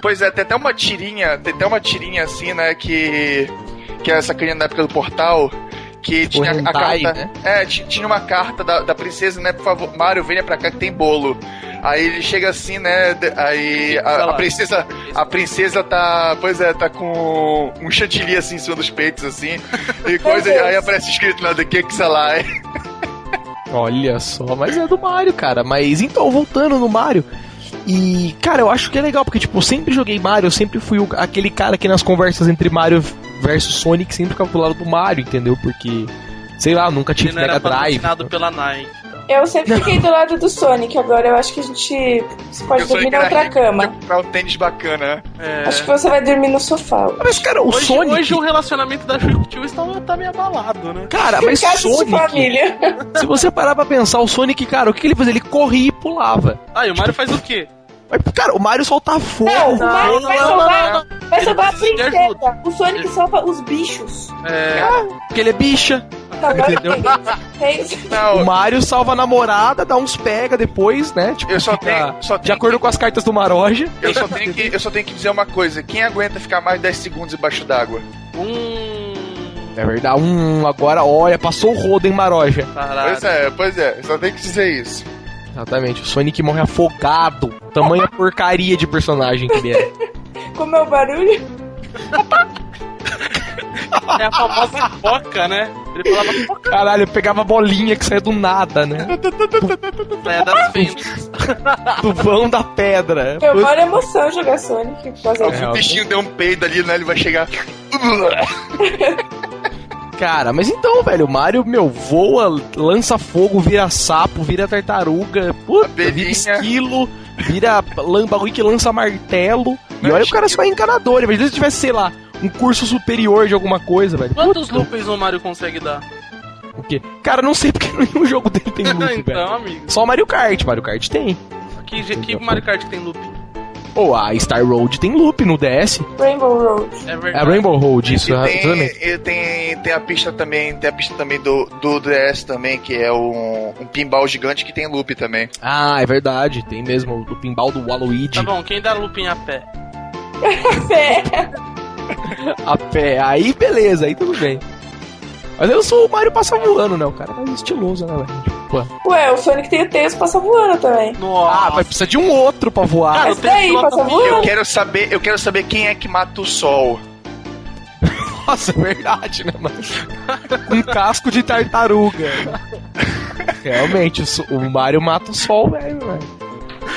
Pois é, tem até uma tirinha, tem até uma tirinha assim, né, que. Que é essa criança na época do portal. Que tinha a carta. né? É, ti- tinha uma carta da, da princesa, né? Por favor, Mario, venha pra cá que tem bolo. Aí ele chega assim, né? Aí a, a princesa. A princesa tá. Pois é, tá com um chantilly assim em cima dos peitos, assim. E coisa. Aí aparece escrito lá The Cake Salai. Olha só, mas é do Mario, cara. Mas então, voltando no Mario. E, cara, eu acho que é legal, porque, tipo, eu sempre joguei Mario, eu sempre fui o- aquele cara que nas conversas entre Mario versus Sonic sempre ficava do lado do Mario, entendeu? Porque, sei lá, nunca tive Mega Drive. patrocinado pela Nike. Eu sempre fiquei do lado do Sonic, agora eu acho que a gente você pode dormir na outra cama. comprar um tênis bacana, né? É. Acho que você vai dormir no sofá. Mas, cara, o Hoje, Sonic. hoje o relacionamento da Chuck Tio está tá meio abalado, né? Cara, mas Sonic. família. Se você parar pra pensar, o Sonic, cara, o que ele fazia? Ele corria e pulava. Ah, e o Mario faz o quê? Mas, cara, o Mario solta fogo. Não, o Mario não, vai não, soltar. não, Vai salvar a princesa. O Sonic salva os bichos. É, Porque ele é bicha. Não, agora Entendeu? tem- O Não, Mario salva a namorada, dá uns pega depois, né? Tipo, eu só fica tenho, só de acordo com as cartas do Maroja. Eu só, tenho que, eu só tenho que dizer uma coisa: quem aguenta ficar mais de 10 segundos embaixo d'água? um. É verdade. Um, agora, olha, passou o rodo em Maroja. Caralho. Pois é, pois é, só tenho que dizer isso. Exatamente. O Sonic morre afogado. Tamanha porcaria de personagem que ele é. Como é o barulho? É a famosa foca, né? Ele falava foca Caralho, eu pegava a bolinha que saia do nada, né? é das fendas. Do vão da pedra. Foi uma emoção jogar Sonic. É. O bichinho deu um peido ali, né? Ele vai chegar. Cara, mas então, velho, o Mario, meu, voa, lança fogo, vira sapo, vira tartaruga, puta, vira esquilo, vira que lança martelo. E Não, olha, o cara esquilo. só é encanador. Imagina se tivesse, sei lá, um curso superior de alguma coisa, velho. Quantos Puta, loopings o Mario consegue dar? o quê? Cara, não sei porque nenhum jogo dele tem loop, velho. então, amigo. Só o Mario Kart, Mario Kart tem. Que, que Mario Kart que tem looping? Ou a Star Road tem loop no DS. Rainbow Road. É É a verdade. Rainbow Road, isso, E exatamente. tem, e tem, tem a pista também, tem a pista também do, do DS também, que é um, um pinball gigante que tem loop também. Ah, é verdade, tem mesmo o pinball do Waluigi Tá bom, quem dá looping a pé? É. a pé. Aí beleza, aí tudo bem. Mas eu sou o Mario passa voando, né? O cara é mais estiloso, né, velho? Pô. Ué, o Sonic tem o Tails passa voando também. Nossa. Ah, vai precisar de um outro pra voar. Eu tenho daí, passa mil. Eu voando. quero saber, eu quero saber quem é que mata o sol. Nossa, é verdade, né, mano? Um casco de tartaruga. Realmente, o o Mario mata o sol, velho, velho.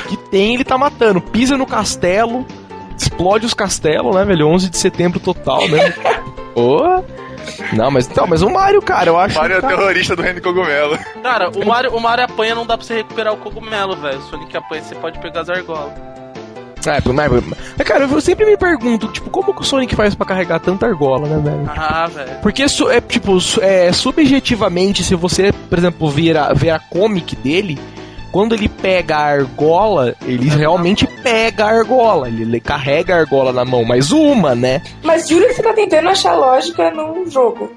Que tem, ele tá matando. Pisa no castelo, explode os castelos, né, velho? 11 de setembro total, né? Ô. Não, mas então, mas o Mario, cara, eu acho. Mario é o que, cara, terrorista do reino cogumelo. Cara, o Mario, o Mario apanha, não dá pra você recuperar o cogumelo, velho. O Sonic apanha, você pode pegar as argolas. É, mas, mas, cara, eu sempre me pergunto, tipo, como que o Sonic faz pra carregar tanta argola, né, velho? Ah, velho. Porque, é, tipo, é, subjetivamente, se você, por exemplo, ver a, ver a comic dele, quando ele pega a argola, ele realmente pega a argola. Ele, ele carrega a argola na mão, mas uma, né? Mas juro que você tá tentando achar lógica num jogo.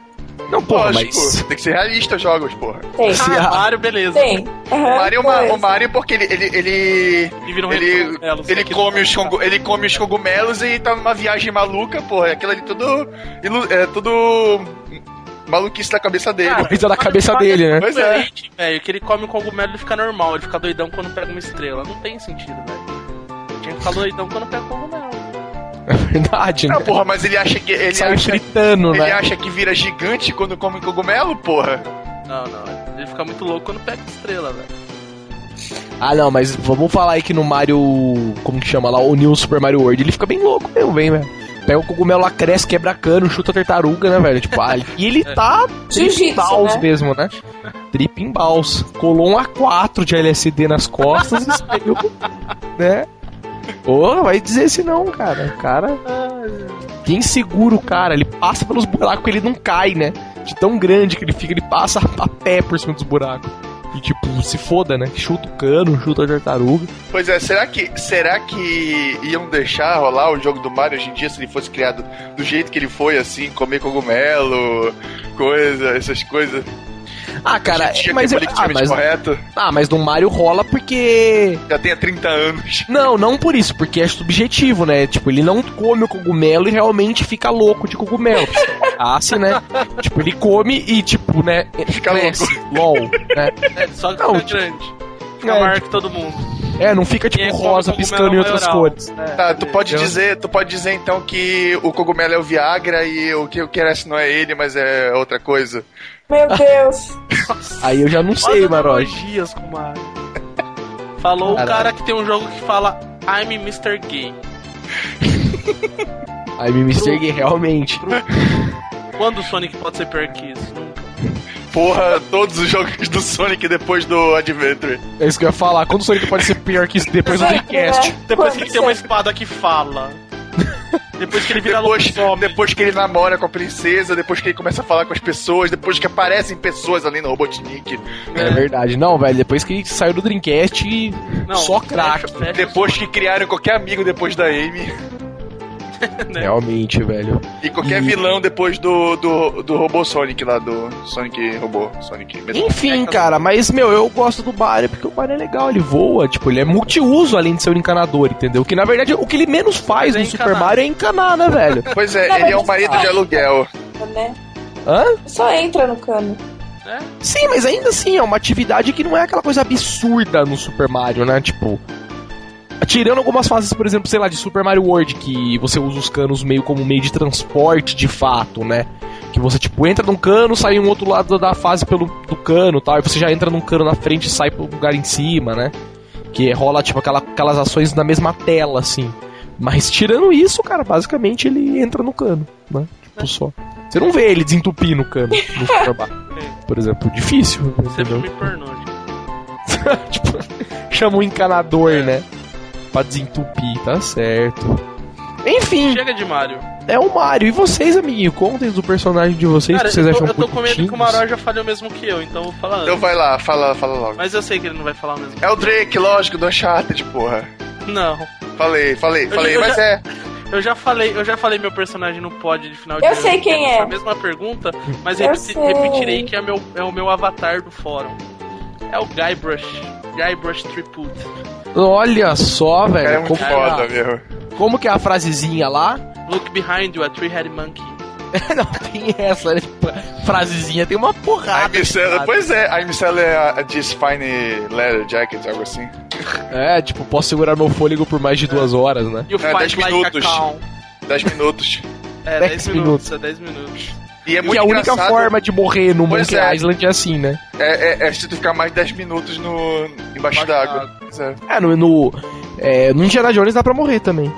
Não, porra, Lógico, mas. tem que ser realista os jogos, porra. Tem. Ah, Mario, beleza. Tem. O Mario, é uma- o Mario porque ele, ele, ele, um ele, ele come os congu- ele come os cogumelos e tá numa viagem maluca, porra. Aquilo ali tudo. É tudo. Maluquice da cabeça dele. Cara, Coisa da cabeça dele, né? Pois é. velho, que ele come o cogumelo e fica normal, ele fica doidão quando pega uma estrela. Não tem sentido, velho. Tinha que ficar doidão quando pega cogumelo. É verdade, né? Não, porra, mas ele acha que. Ele Sai acha, fritando, ele né? acha que vira gigante quando come cogumelo, porra. Não, não. Ele fica muito louco quando pega estrela, velho. Ah, não, mas vamos falar aí que no Mario. Como que chama lá? O New Super Mario World, ele fica bem louco mesmo, vem, velho. Pega o cogumelo lá, cresce, quebra cano, chuta a tartaruga, né, velho? Tipo, ah, e ele tá Jiu-jitsu, tripimbaus né? mesmo, né? Tripimbaus. Colou um A4 de LSD nas costas e saiu, né? Ô, vai dizer se não, cara. O cara. Quem segura o cara? Ele passa pelos buracos, ele não cai, né? De tão grande que ele fica, ele passa a pé por cima dos buracos. E tipo, se foda, né? Chuta o cano, chuta a tartaruga. Pois é, será que, será que iam deixar rolar o jogo do Mario hoje em dia se ele fosse criado do jeito que ele foi, assim, comer cogumelo, coisa, essas coisas? Ah, cara, mas, é ah, mas, correto, ah, mas no Mario rola porque. já tem há 30 anos. Não, não por isso, porque é subjetivo, né? Tipo, ele não come o cogumelo e realmente fica louco de cogumelo. Assim, né? Tipo, ele come e, tipo, né? Fica cresce, LOL, né? É, só que Não, fica tipo, grande. Fica é, maior que todo mundo. É, não fica tipo rosa piscando em outras maioral. cores. É, Tá, tu pode Entendeu? dizer, tu pode dizer então que o cogumelo é o Viagra e o que cresce não é ele, mas é outra coisa. Meu Deus. Aí eu já não sei, analogias com o Mario. Falou o Caralho. cara que tem um jogo que fala I'm Mr. Gay. Aí me Mr. Gay, realmente. Quando o Sonic pode ser pior que isso? Nunca. Porra, todos os jogos do Sonic depois do Adventure. É isso que eu ia falar. Quando o Sonic pode ser pior que isso depois do Dreamcast? Depois Quando que ele tem uma espada que fala. Depois que ele vira Depois, lobisomem. depois que ele namora com a princesa, depois que ele começa a falar com as pessoas, depois que aparecem pessoas ali no Robotnik, É verdade. Não, velho, depois que ele saiu do Dreamcast, Não, só crack. fecha- fecha depois que criaram qualquer amigo depois da Amy. Né? Realmente, velho. E qualquer E- vilão depois do, do, do robô Sonic lá, do Sonic Robô. Sonic Enfim, cara, mas, meu, eu gosto do Mario porque o Mario é legal, ele voa, tipo, ele é multiuso além de ser um encanador, entendeu? Que na verdade o que ele menos faz é no Super encanar. Mario é encanar, né, velho? Pois é, ele é um marido de aluguel. né? Hã? Só entra no cano. Né? Sim, mas ainda assim, é uma atividade que não é aquela coisa absurda no Super Mario, né? Tipo. Tirando algumas fases, por exemplo, sei lá, de Super Mario World, que você usa os canos meio como meio de transporte de fato, né? Que você, tipo, entra num cano, sai um outro lado da fase pelo do cano e tal, e você já entra num cano na frente e sai pro lugar em cima, né? Que rola, tipo, aquela, aquelas ações na mesma tela, assim. Mas tirando isso, cara, basicamente ele entra no cano, né? Tipo, só. Você não vê ele desentupindo o cano no Super por exemplo. Difícil, Você entendeu? filme pornô. tipo. tipo, chama o encanador, né? Pra desentupir, tá certo. Enfim, Chega de Mario. é o Mario. E vocês, amiguinho? Contem do personagem de vocês Cara, que vocês eu, tô, acham eu tô com medo que o. Maró já falhou mesmo que eu, então eu vou falar antes. Então vai lá, fala, fala logo. Mas eu sei que ele não vai falar mesmo. É o Drake, lógico, do Uncharted, porra. Não. Falei, falei, Eu falei, já- mas eu é. Eu já falei, eu já falei meu personagem no pod de final de Eu ano, sei quem essa é. mesma pergunta, mas Eu repeti- repetirei que é, meu, é o meu avatar do fórum. É o Guybrush. Guybrush Triput. Olha só, O cara é velho. muito Como, foda, meu. como que é a frasezinha lá? Look behind you, a three-headed monkey. não, tem essa, né? Frasezinha, tem uma porrada. I'm selling, cara. pois é, I'm selling a, a this fine leather jacket, algo assim. É, tipo, posso segurar meu fôlego por mais de duas horas, né? You É, fight 10 like minutos. a cow. 10 minutos. É, 10 10 minutos. minutos, é 10 minutos. E é muito que a única engraçado, forma de morrer no Pois Monkey é. Island é assim, né? É, é, é se tu ficar mais 10 minutos no, embaixo Embaixo d'água. é. É, no, no, é, no Indiana Jones dá pra morrer também.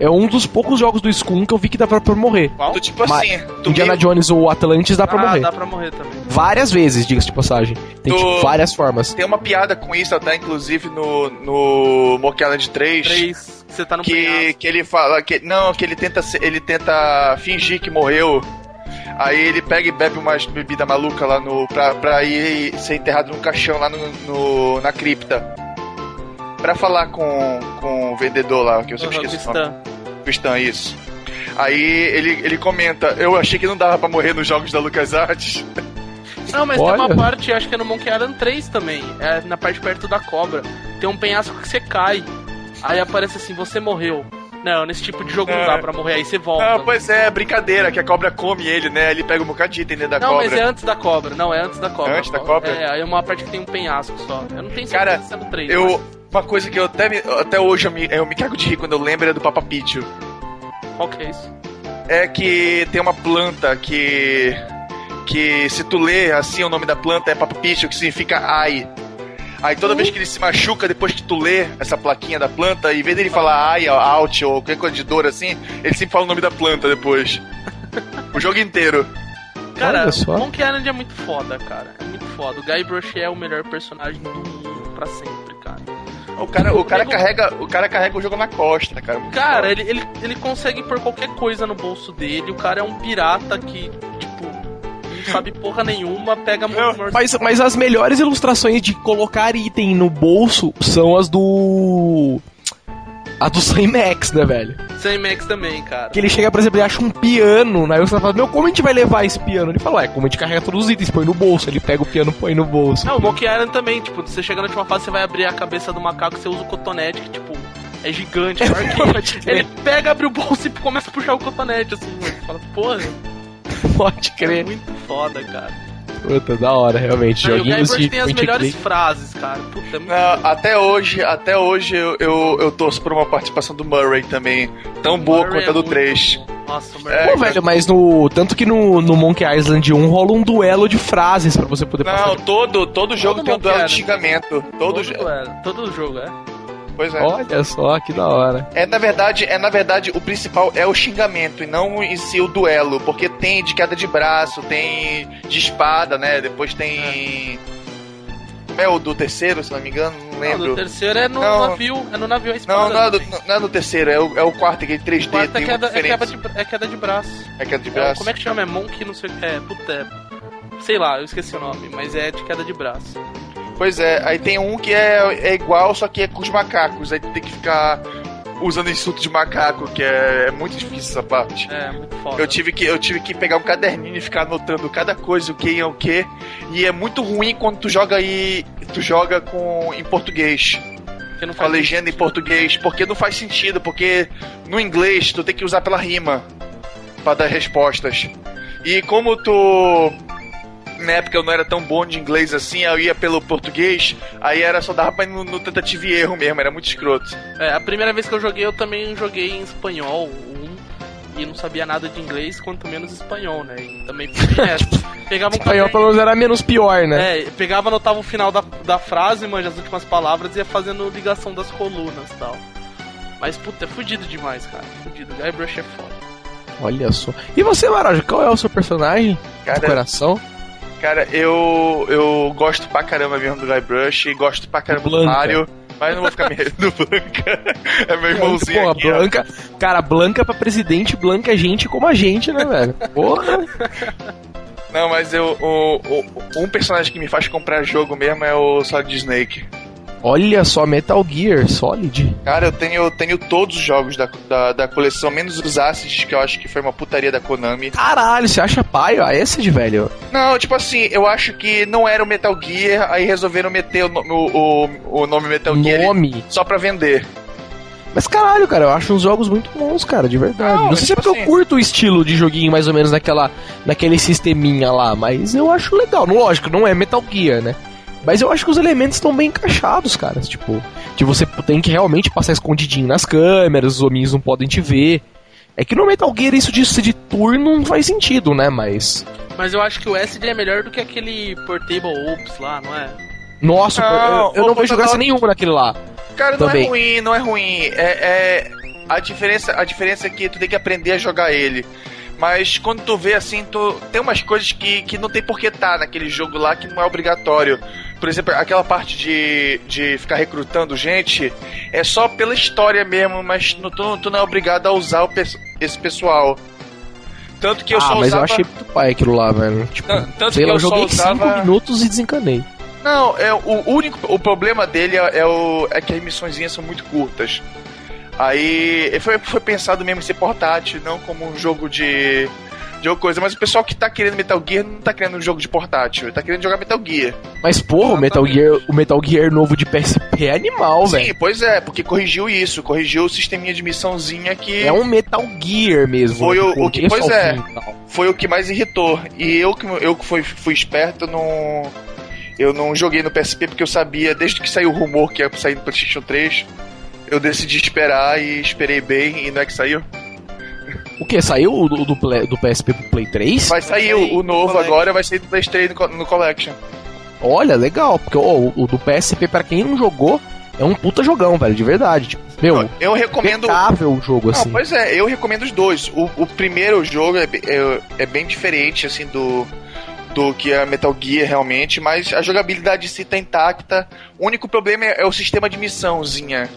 É um dos poucos jogos do Scum que eu vi que dá pra, pra morrer. Qual? Tu, tipo Mas- assim, tu Indiana meio- Jones ou Atlantis dá pra ah, morrer. dá pra morrer também. Várias vezes, diga-se de passagem. Tem Tu- tipo, várias formas. Tem uma piada com isso até, inclusive, no, no Monkey Island 3. 3, você tá no que, penhasco. que ele fala que não que ele tenta ele tenta fingir que morreu aí ele pega e bebe umas bebida maluca lá no pra, pra ir ser enterrado num caixão lá no, no- na cripta pra falar com, com o vendedor lá que eu sempre Aham, esqueci o nome cristã. Cristã isso aí ele, ele comenta eu achei que não dava pra morrer nos jogos da LucasArts Não, mas Olha. tem uma parte, acho que é no Monkey Island 3 também. É na parte perto da cobra. Tem um penhasco que você cai. Aí aparece assim, você morreu. Não, nesse tipo de jogo não É. dá pra morrer, aí você volta. ah, pois é brincadeira que a cobra come ele né ele pega um bocado de item dentro da não, cobra mas é antes da cobra. Não, é antes da cobra. Antes da cobra? É, aí é uma parte que tem um penhasco só. Eu não tenho certeza Cara, é no 3. eu uma coisa que eu até, me- até hoje eu me, eu me cago de rir quando eu lembro é do Papa Pichu mas Qual que é isso? é que tem uma planta que que se tu ler assim o nome da planta é papapicho, que significa ai. Aí toda vez que ele se machuca, depois que tu lê essa plaquinha da planta, em vez dele falar ai, out ou qualquer coisa de dor assim, ele sempre fala o nome da planta depois. o jogo inteiro. Cara. Monkey Island é muito foda, cara. É muito foda. O Guybrush é o melhor personagem do mundo pra sempre, cara. O cara, o cara carrega, o cara carrega o jogo na costa, cara. Cara, ele, ele, ele consegue pôr qualquer coisa no bolso dele. O cara é um pirata que, tipo, não sabe porra nenhuma, pega muito morto. Mas, mas as melhores ilustrações de colocar item no bolso são as do. A do Sam Max, né, velho? Sam Max também, cara. Que ele chega, por exemplo, ele acha um piano, né? Aí você fala, meu, como a gente vai levar esse piano? Ele fala, ué, como a gente carrega todos os itens, põe no bolso. Ele pega o piano, põe no bolso. Não, o Monkey Island também, tipo, você chega na última fase, você vai abrir a cabeça do macaco, você usa o cotonete, que, tipo, é gigante, que ele. Ele pega, abre o bolso e começa a puxar o cotonete, assim, mano. Você fala, porra, Pode é crer. muito foda, cara. Puta, da hora, realmente. Não, e o Joguinhos Guybrush de tem as melhores click. frases, cara. Puta, é muito Não, até hoje, até hoje eu, eu, eu torço por uma participação do Murray também. Tão boa Murray quanto a do é muito 3. bom. Nossa, o Murray É, Pô, velho, mas no. Tanto que no, no Monkey Island 1 rola um duelo de frases pra você poder passar. Não, todo, todo jogo Todo tem um duelo de xingamento. Todo, todo, jo- duelo, todo jogo, é. Pois é. Olha só, que da hora. É na verdade, é na verdade o principal é o xingamento e não em si o duelo, porque tem de queda de braço, tem de espada, né? Depois tem Como é o do terceiro, se não me engano, não Não, lembro. no terceiro é no Não. navio, é no navio a espada. Não, não é, do, não é no terceiro, é o, é o quarto, aquele 3D, Quarta tem é uma queda, é, queda diferença. de, é queda de braço. É queda de É, braço. como é que chama? É Monk, não sei o que. É, puta, é. Sei lá, eu esqueci o nome, mas é de queda de braço. Pois é, aí tem um que é, é igual, só que é com os macacos. Aí tem que ficar usando insulto de macaco, que é, é muito difícil essa parte. É, muito foda. Eu tive, que, eu tive que pegar um caderninho e ficar anotando cada coisa, o que é o que. E é muito ruim quando tu joga aí. Tu joga com em português. Porque não Com a legenda em português. Porque não faz sentido, porque no inglês tu tem que usar pela rima pra dar respostas. E como tu. Na época eu não era tão bom de inglês assim, eu ia pelo português, aí era só dava pra ir no, no tentativa e erro mesmo, era muito escroto. É, a primeira vez que eu joguei, eu também joguei em espanhol, um, e não sabia nada de inglês, quanto menos espanhol, né? E também. Pegava um Espanhol pelo menos era menos pior, né? É, pegava, anotava o final da, da frase, manja as últimas palavras e ia fazendo ligação das colunas e tal. Mas, puta, é fudido demais, cara. Fudido. Guybrush é foda. Olha só. E você, Marajo, qual é o seu personagem do Cara, coração? Cara, eu eu gosto pra caramba mesmo do Guybrush gosto pra caramba do Blanca. Mario, mas não vou ficar me do Blanca. É meu irmãozinho Porra, aqui, ó. Blanca. Cara, Blanca pra presidente, Blanca é gente como a gente, né, velho? Porra. Não, mas eu o, o- um personagem que me faz comprar jogo mesmo é o Solid Snake. Olha só, Metal Gear Solid. Cara, eu tenho, eu tenho todos os jogos da, da, da coleção, menos os Acids, que eu acho que foi uma putaria da Konami. Caralho, você acha paio? Ah, esse de velho. Não, tipo assim, eu acho que não era o Metal Gear, aí resolveram meter o, o, o, o nome Metal Gear ali Nome. só pra vender. Mas caralho, cara, eu acho uns jogos muito bons, cara, de verdade. Não, Não, é sei se é tipo porque eu assim- curto o estilo de joguinho mais ou menos naquela, naquele sisteminha lá, mas eu acho legal. Lógico, não é Metal Gear, né? Mas eu acho que os elementos estão bem encaixados, cara. Tipo, que você tem que realmente passar escondidinho nas câmeras, os hominhos não podem te ver. É que no Metal Gear isso de ser de turno não faz sentido, né? Mas. Mas eu acho que o SD é melhor do que aquele Portable Ops lá, não é? Nossa, Não, eu, eu não vejo computador- graça nenhuma naquele lá. Cara, não Também. é ruim, não é ruim. É, é- a diferença, a diferença é que tu tem que aprender a jogar ele. Mas quando tu vê assim, tu tem umas coisas que, que não tem por que tá naquele jogo lá que não é obrigatório. Por exemplo, aquela parte de, de ficar recrutando gente é só pela história mesmo, mas não, tu, tu não é obrigado a usar o pe- esse pessoal. Tanto que eu ah, só mas usava. eu achei muito pai aquilo lá, velho. Tipo, Tan- tanto sei que lá, eu eu só joguei usava- 5 minutos e desencanei. Não, é o único o problema dele é, é o é que as missõezinhas são muito curtas. Aí foi, foi pensado mesmo em ser portátil, não como um jogo de de outra coisa, mas o pessoal que tá querendo Metal Gear não tá querendo um jogo de portátil, ele tá querendo jogar Metal Gear. Mas porra, o Metal Gear, o Metal Gear novo de PSP é animal, velho. Sim, pois é, porque corrigiu isso, corrigiu o sisteminha de missãozinha que É um Metal Gear mesmo. Foi né, o- o que- pois é. foi o que mais irritou. E eu que eu que fui, fui esperto, eu não eu não joguei no PSP porque eu sabia desde que saiu o rumor que ia sair no PlayStation 3, eu decidi esperar e esperei bem e não é que saiu. O que? Saiu o do, do, Play- do PSP pro Play 3? Vai sair o, o no novo agora, vai sair do PlayStation no, co- no Collection. Olha, legal. Porque ó, o, o do PSP, pra quem não jogou, é um puta jogão, velho, de verdade. Tipo, meu, Eu recomendo. o jogo, Não, assim. pois é, eu recomendo os dois. O, o primeiro jogo é, é, é bem diferente, assim, do, do que é Metal Gear realmente, mas a jogabilidade em si tá intacta. O único problema é, é o sistema de missãozinha,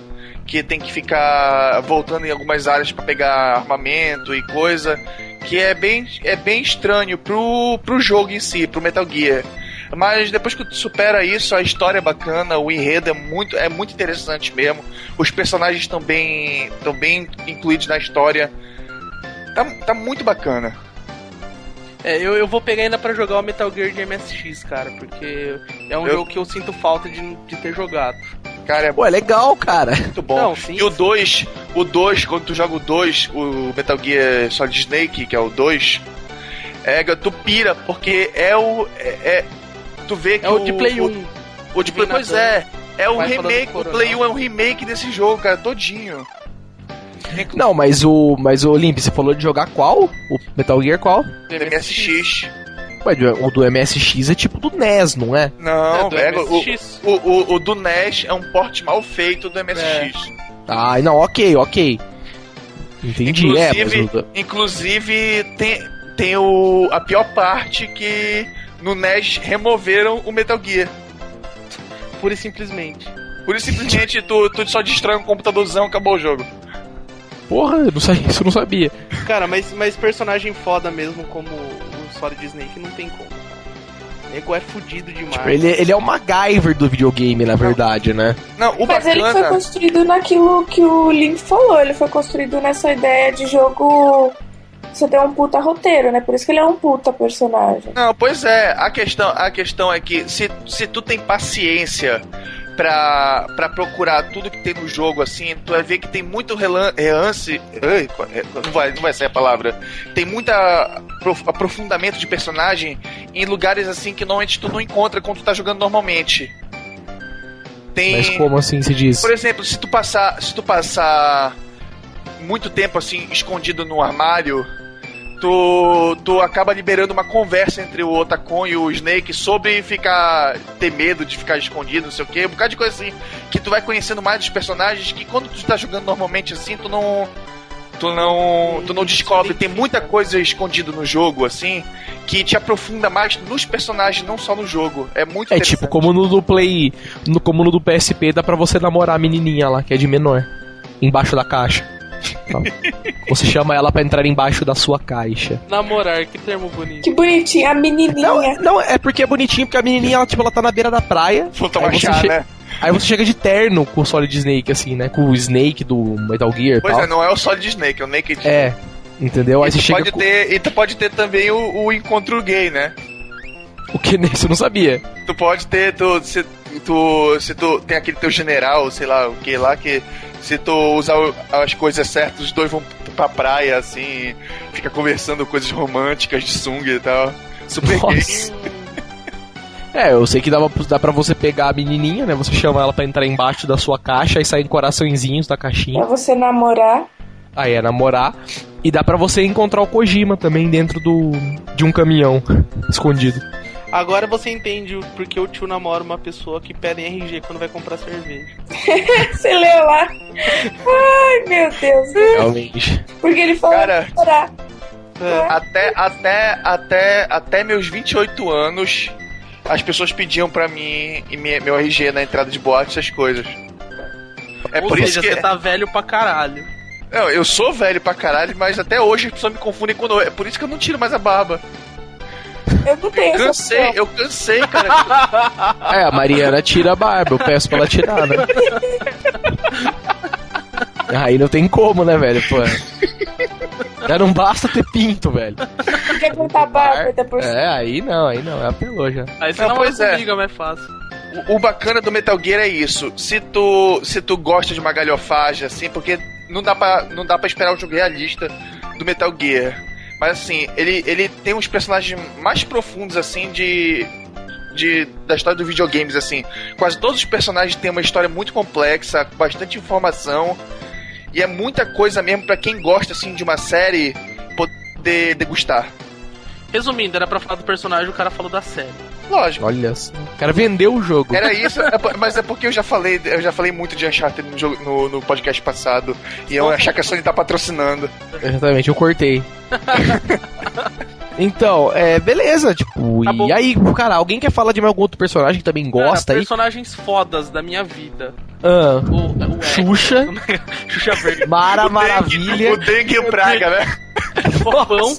que tem que ficar voltando em algumas áreas pra pegar armamento e coisa, que é bem, é bem estranho pro, pro jogo em si, pro Metal Gear. Mas depois que tu supera isso, a história é bacana, o enredo é muito, é muito interessante mesmo. Os personagens estão bem, estão bem incluídos na história. Tá, tá muito bacana. É, eu, eu vou pegar ainda pra jogar o Metal Gear de MSX, cara, porque é um Eu- jogo que eu sinto falta de, de ter jogado. Cara, é Pô, é legal, cara. muito bom. Não, sim, e o sim. 2, o 2, quando tu joga o 2, o Metal Gear Solid Snake, que é o 2, é, tu pira, porque é o. É, é- tu vê que É o de Play o, 1. O de que Play, pois é. É o remake, o Play coronel. 1 é um remake desse jogo, cara, todinho. Não, mas o. Mas o Limp, você falou de jogar qual? O Metal Gear qual? MSX. Ué, o do MSX é tipo do NES, não é? Não, É, do pega. O, MSX. o, o, o do NES é um porte mal feito do MSX. Ah, não, ok, ok. Entendi, é, mas Inclusive, do- inclusive tem, tem o, a pior parte que no NES removeram o Metal Gear. Pura e simplesmente. Por isso simplesmente tu, tu só destrói um computadorzão acabou o jogo. Porra, eu não sabia, isso eu não sabia. Cara, mas, mas personagem foda mesmo como o Solid Snake não tem como. Nego é fudido demais. Tipo, ele, ele é o MacGyver do videogame, na verdade, né? Não, o Mas ele foi bacana. construído naquilo que o Link falou. Ele foi construído nessa ideia de jogo. Você tem um puta roteiro, né? Por isso que ele é um puta personagem. Não, pois é, a questão, a questão é que se, se tu tem paciência pra, pra procurar tudo que tem no jogo, assim, tu vai ver que tem muito relan- relance. Ai, é, não, vai, não vai ser a palavra. Tem muita prof- aprofundamento de personagem em lugares assim que normalmente tu não encontra quando tu tá jogando normalmente. Tem. Mas como assim se diz? Por exemplo, se tu passar, se tu passar muito tempo assim escondido no armário, tu, tu acaba liberando uma conversa entre o Otacon e o Snake sobre ficar ter medo de ficar escondido, não sei o que, um bocado de coisa assim que tu vai conhecendo mais dos personagens que quando tu tá jogando normalmente assim, tu não tu não tu não descobre, tem muita coisa escondido no jogo assim, que te aprofunda mais nos personagens, não só no jogo. É muito É tipo, como no do Play. No, como no do PSP, dá pra você namorar a menininha lá, que é de menor. Embaixo da caixa. Então, você chama ela pra entrar embaixo da sua caixa. Namorar, que termo bonito. Que bonitinho, a menininha. Não, não, é porque é bonitinho, porque a menininha, ela, tipo, ela tá na beira da praia. Vou tomar chá, né? Aí você chega de terno com o Solid Snake, assim, né? Com o Snake do Metal Gear e Pois tal. é, não é o Solid Snake, é o Naked É, entendeu? Aí E você chega pode com... ter, e tu pode ter também o, o encontro gay, né? O que nesse eu não sabia. Tu pode ter, tu, se, tu, se tu tem aquele teu general, sei lá, o que lá, que se tu usar as coisas certas, os dois vão pra praia, assim, fica conversando coisas românticas de sunga e tal. Super gay. É, eu sei que dá, pra- dá pra você pegar a menininha, né? Você chama ela pra entrar embaixo da sua caixa e saem coraçõezinhos da caixinha. Pra você namorar. Aí é namorar. E dá pra você encontrar o Kojima também dentro do de um caminhão escondido. Agora você entende o porquê o tio namora uma pessoa que pede RG quando vai comprar cerveja. Você leu lá. Ai, meu Deus. Realmente. Porque ele falou Cara, namorar. É. até, até, até, até meus 28 anos, as pessoas pediam pra mim e meu RG na entrada de boate, essas coisas. É Ou por seja, isso que... você tá velho pra caralho. Não, eu sou velho pra caralho, mas até hoje as pessoas me confundem com. É por isso que eu não tiro mais a barba. Eu não tenho essa Cansei, opção. eu cansei, cara. É, a Mariana tira a barba, eu peço pra ela tirar, né? Aí não tem como, né, velho? Pô. Já não basta ter pinto, velho. Tem que aguentar a barba, até por cima. É, aí não, aí não, é apelou já. Aí você Não, pois é. comigo, é mais fácil. O, o bacana do Metal Gear é isso. Se tu, se tu gosta de uma galhofagem, assim, porque não dá pra, não dá pra esperar um jogo realista do Metal Gear. Mas assim, ele, ele tem uns personagens mais profundos, assim, de. De, da história dos videogames, assim. Quase todos os personagens têm uma história muito complexa, com bastante informação. E é muita coisa mesmo pra quem gosta, assim, de uma série poder degustar. Resumindo, era pra falar do personagem, o cara falou da série. Lógico. Olha só. O cara vendeu o jogo. Era isso, é mas é porque eu já falei, eu já falei muito de Uncharted no, jogo- no, no podcast passado. E eu achar que a Sony tá patrocinando. Exatamente, eu cortei. então, é, beleza, tipo, Tá e bom. aí, cara, alguém quer falar de algum outro personagem que também gosta Cara, aí? personagens fodas da minha vida. Ah, O, o Xuxa, Xuxa Verde. Mara O Maravilha, dengue e o praga, né? Fofão.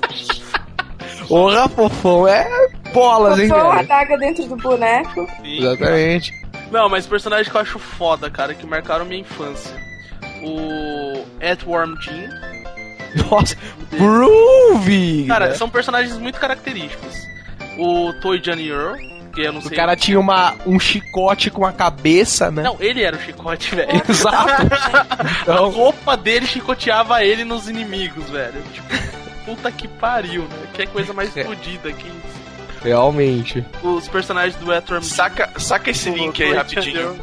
Porra, fofão, é bolas, hein, a velho? adaga dentro do boneco. Exatamente. Não, mas personagens que eu acho foda, cara, que marcaram minha infância. O Edworm Jean. Nossa, Groovy! Cara, né? são personagens muito característicos. O Toy Johnny Earl, que eu não o sei. cara tinha uma, um chicote com a cabeça, né? Não, ele era o chicote, velho. Exato. A Então, roupa dele chicoteava ele nos inimigos, velho. Tipo, puta que pariu, né? Que coisa mais É. fodida que isso. realmente. Os personagens do Jean. Saca, saca esse link aí rapidinho.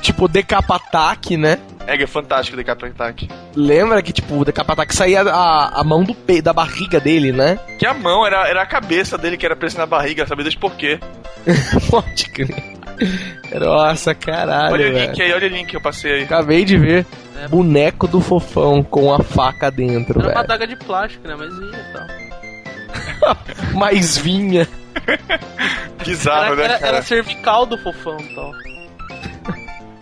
Tipo, Decapataque, né? É, é fantástico o Decap Attack. Lembra que, tipo, o Decapataque saía a, a mão do pe da barriga dele, né? Que a mão era, era a cabeça dele que era presa na barriga, sabe Deus por quê? Pode crer. Nossa, caralho, olha o velho. link aí, olha o link que eu passei aí. Acabei de ver. É. Boneco do fofão com a faca dentro, Era uma velho. adaga de plástico, né? Mas ia e tal. Mas vinha. Bizarro, Era, né, era, cara? era cervical do fofão, então.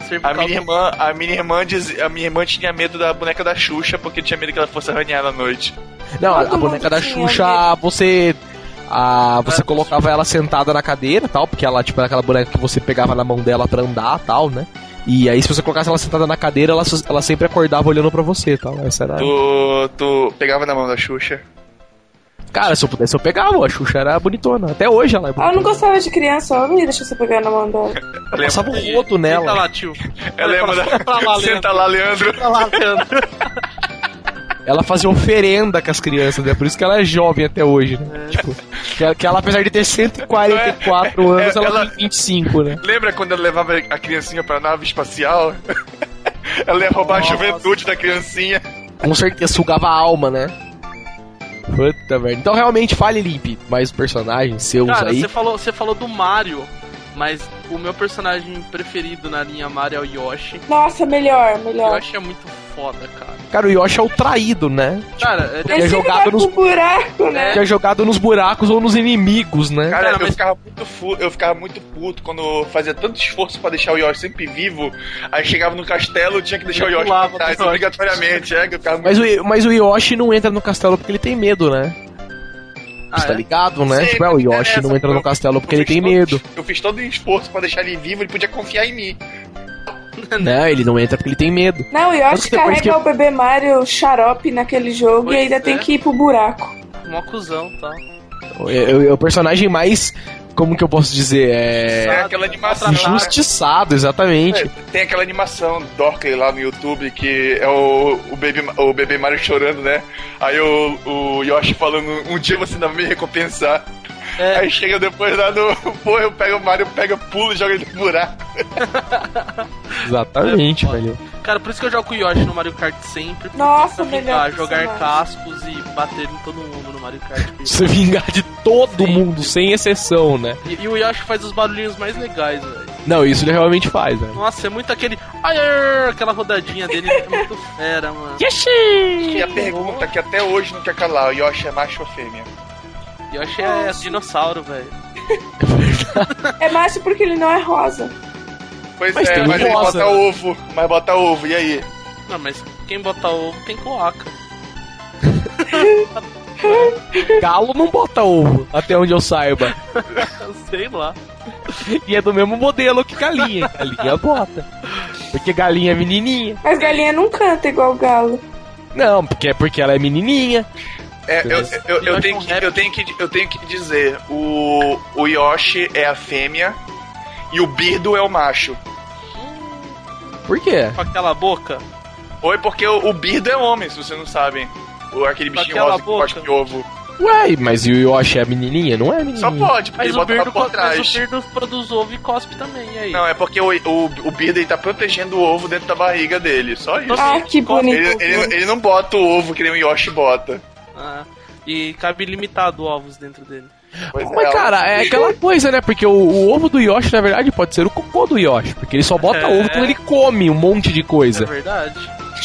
A Cervical minha irmã, a minha irmã diz, a minha irmã tinha medo da boneca da Xuxa porque tinha medo que ela fosse arranhada à noite. Não, a, a boneca da Xuxa, você a, você colocava ela sentada na cadeira tal, porque ela, tipo, era aquela boneca que você pegava na mão dela pra andar tal, né? E aí, se você colocasse ela sentada na cadeira, ela, ela sempre acordava olhando pra você tal. Essa era. Tu, tu pegava na mão da Xuxa. Cara, se eu pudesse, eu pegava. A Xuxa era bonitona. Até hoje ela é Ah, eu não bonitona. gostava de criança, ela não ia deixar você pegar na mão dela. Eu passava E- o rodo Senta nela. lá, tio. Eu lembro da. Senta lá, Leandro. Senta lá, Leandro. Ela fazia oferenda com as crianças, né? Por isso que ela é jovem até hoje, né? Tipo, que ela, que ela, apesar de ter 144 anos, ela, Ela- tem 25, né? Lembra quando ela levava a criancinha pra nave espacial? ela ia roubar Nossa. a juventude da criancinha. Com certeza sugava a alma, né? Puta merda. Então realmente fale limpe mais personagens seus Cara, aí. você falou, você falou do Mario, mas o meu personagem preferido na linha Mario é o Yoshi. Nossa, melhor, O melhor. Yoshi é muito foda, cara. Cara, o Yoshi é o traído, né? Cara, ele Ele é jogado vai nos- pro buraco, né? Que é jogado nos buracos ou nos inimigos, né? Cara, Cara, eu, mas- ficava muito fu- eu ficava muito puto quando fazia tanto esforço pra deixar o Yoshi sempre vivo. Aí chegava no castelo tinha que deixar o Eu Yoshi pulava pra trás, Yoshi. obrigatoriamente. É, que eu ficava muito Mas o, mas o Yoshi não entra no castelo porque ele tem medo, né? Ah, Você tá é? ligado, né? Sim, tipo, é, o Yoshi não entra no castelo porque eu ele tem todo- medo. Eu fiz todo o esforço pra deixar ele vivo, ele podia confiar em mim. Não, ele não entra porque ele tem medo. Não, o Yoshi carrega que- o bebê Mario xarope naquele jogo Pois e ainda é. tem que ir pro buraco. Mó cuzão, tá? É, é o personagem mais. Como que eu posso dizer? É. É aquela animação. Injustiçado, exatamente. É, tem aquela animação Dorkley lá no YouTube que é o, o, baby, o bebê Mario chorando, né? Aí o, o Yoshi falando, um dia você não vai me recompensar. É. Aí chega depois lá no. Pô, eu pego o Mario, pega, pula e joga ele no buraco. Exatamente, É, velho. Cara, por isso que eu jogo com o Yoshi no Mario Kart sempre. Nossa, pra melhor jogar cascos e bater em todo mundo Mario Kart. Você vingar de todo Sim. mundo, sem exceção, né? E, e o Yoshi faz os barulhinhos mais legais, velho. Não, isso ele realmente faz, velho. Nossa, é muito aquele. Ai, ai, aquela rodadinha dele é muito fera, mano. E a pergunta que até hoje não quer calar, o Yoshi é macho ou fêmea? Yoshi é dinossauro, velho. É macho porque ele não é rosa. Pois Mas é, tem mas ele rosa. bota ovo, mas bota ovo, e aí? Não, mas quem bota ovo tem cloaca. Galo não bota ovo, até onde eu saiba. Sei lá. E é do mesmo modelo que galinha. Galinha bota. Porque galinha é menininha. Mas galinha não canta igual galo. Não, porque é porque ela é menininha. É, eu, eu, eu, tenho que, eu, tenho que, eu tenho que dizer, o, o Yoshi é a fêmea e o Birdo é o macho. Por quê? Com aquela boca. Oi, porque o, o Birdo é homem, se vocês não sabem. O, aquele bichinho rosa que boca. cospe ovo. Ué, mas e o Yoshi é menininha? Não é menininha. Só pode, porque Mas ele o, bota Birdo, por mas o trás. Birdo produz ovo e cospe também, aí? Não, é porque o, o, o Birdo ele tá protegendo o ovo dentro da barriga dele, só isso. Ah, que bonito. Ele, ele, ele não bota o ovo que nem o Yoshi bota. Ah, e cabe limitado ovos dentro dele. Pois Mas, cara, é aquela coisa, né? Porque o, o ovo do Yoshi, na verdade, pode ser o cocô do Yoshi. Porque ele só bota É. ovo quando ele come um monte de É coisa. verdade?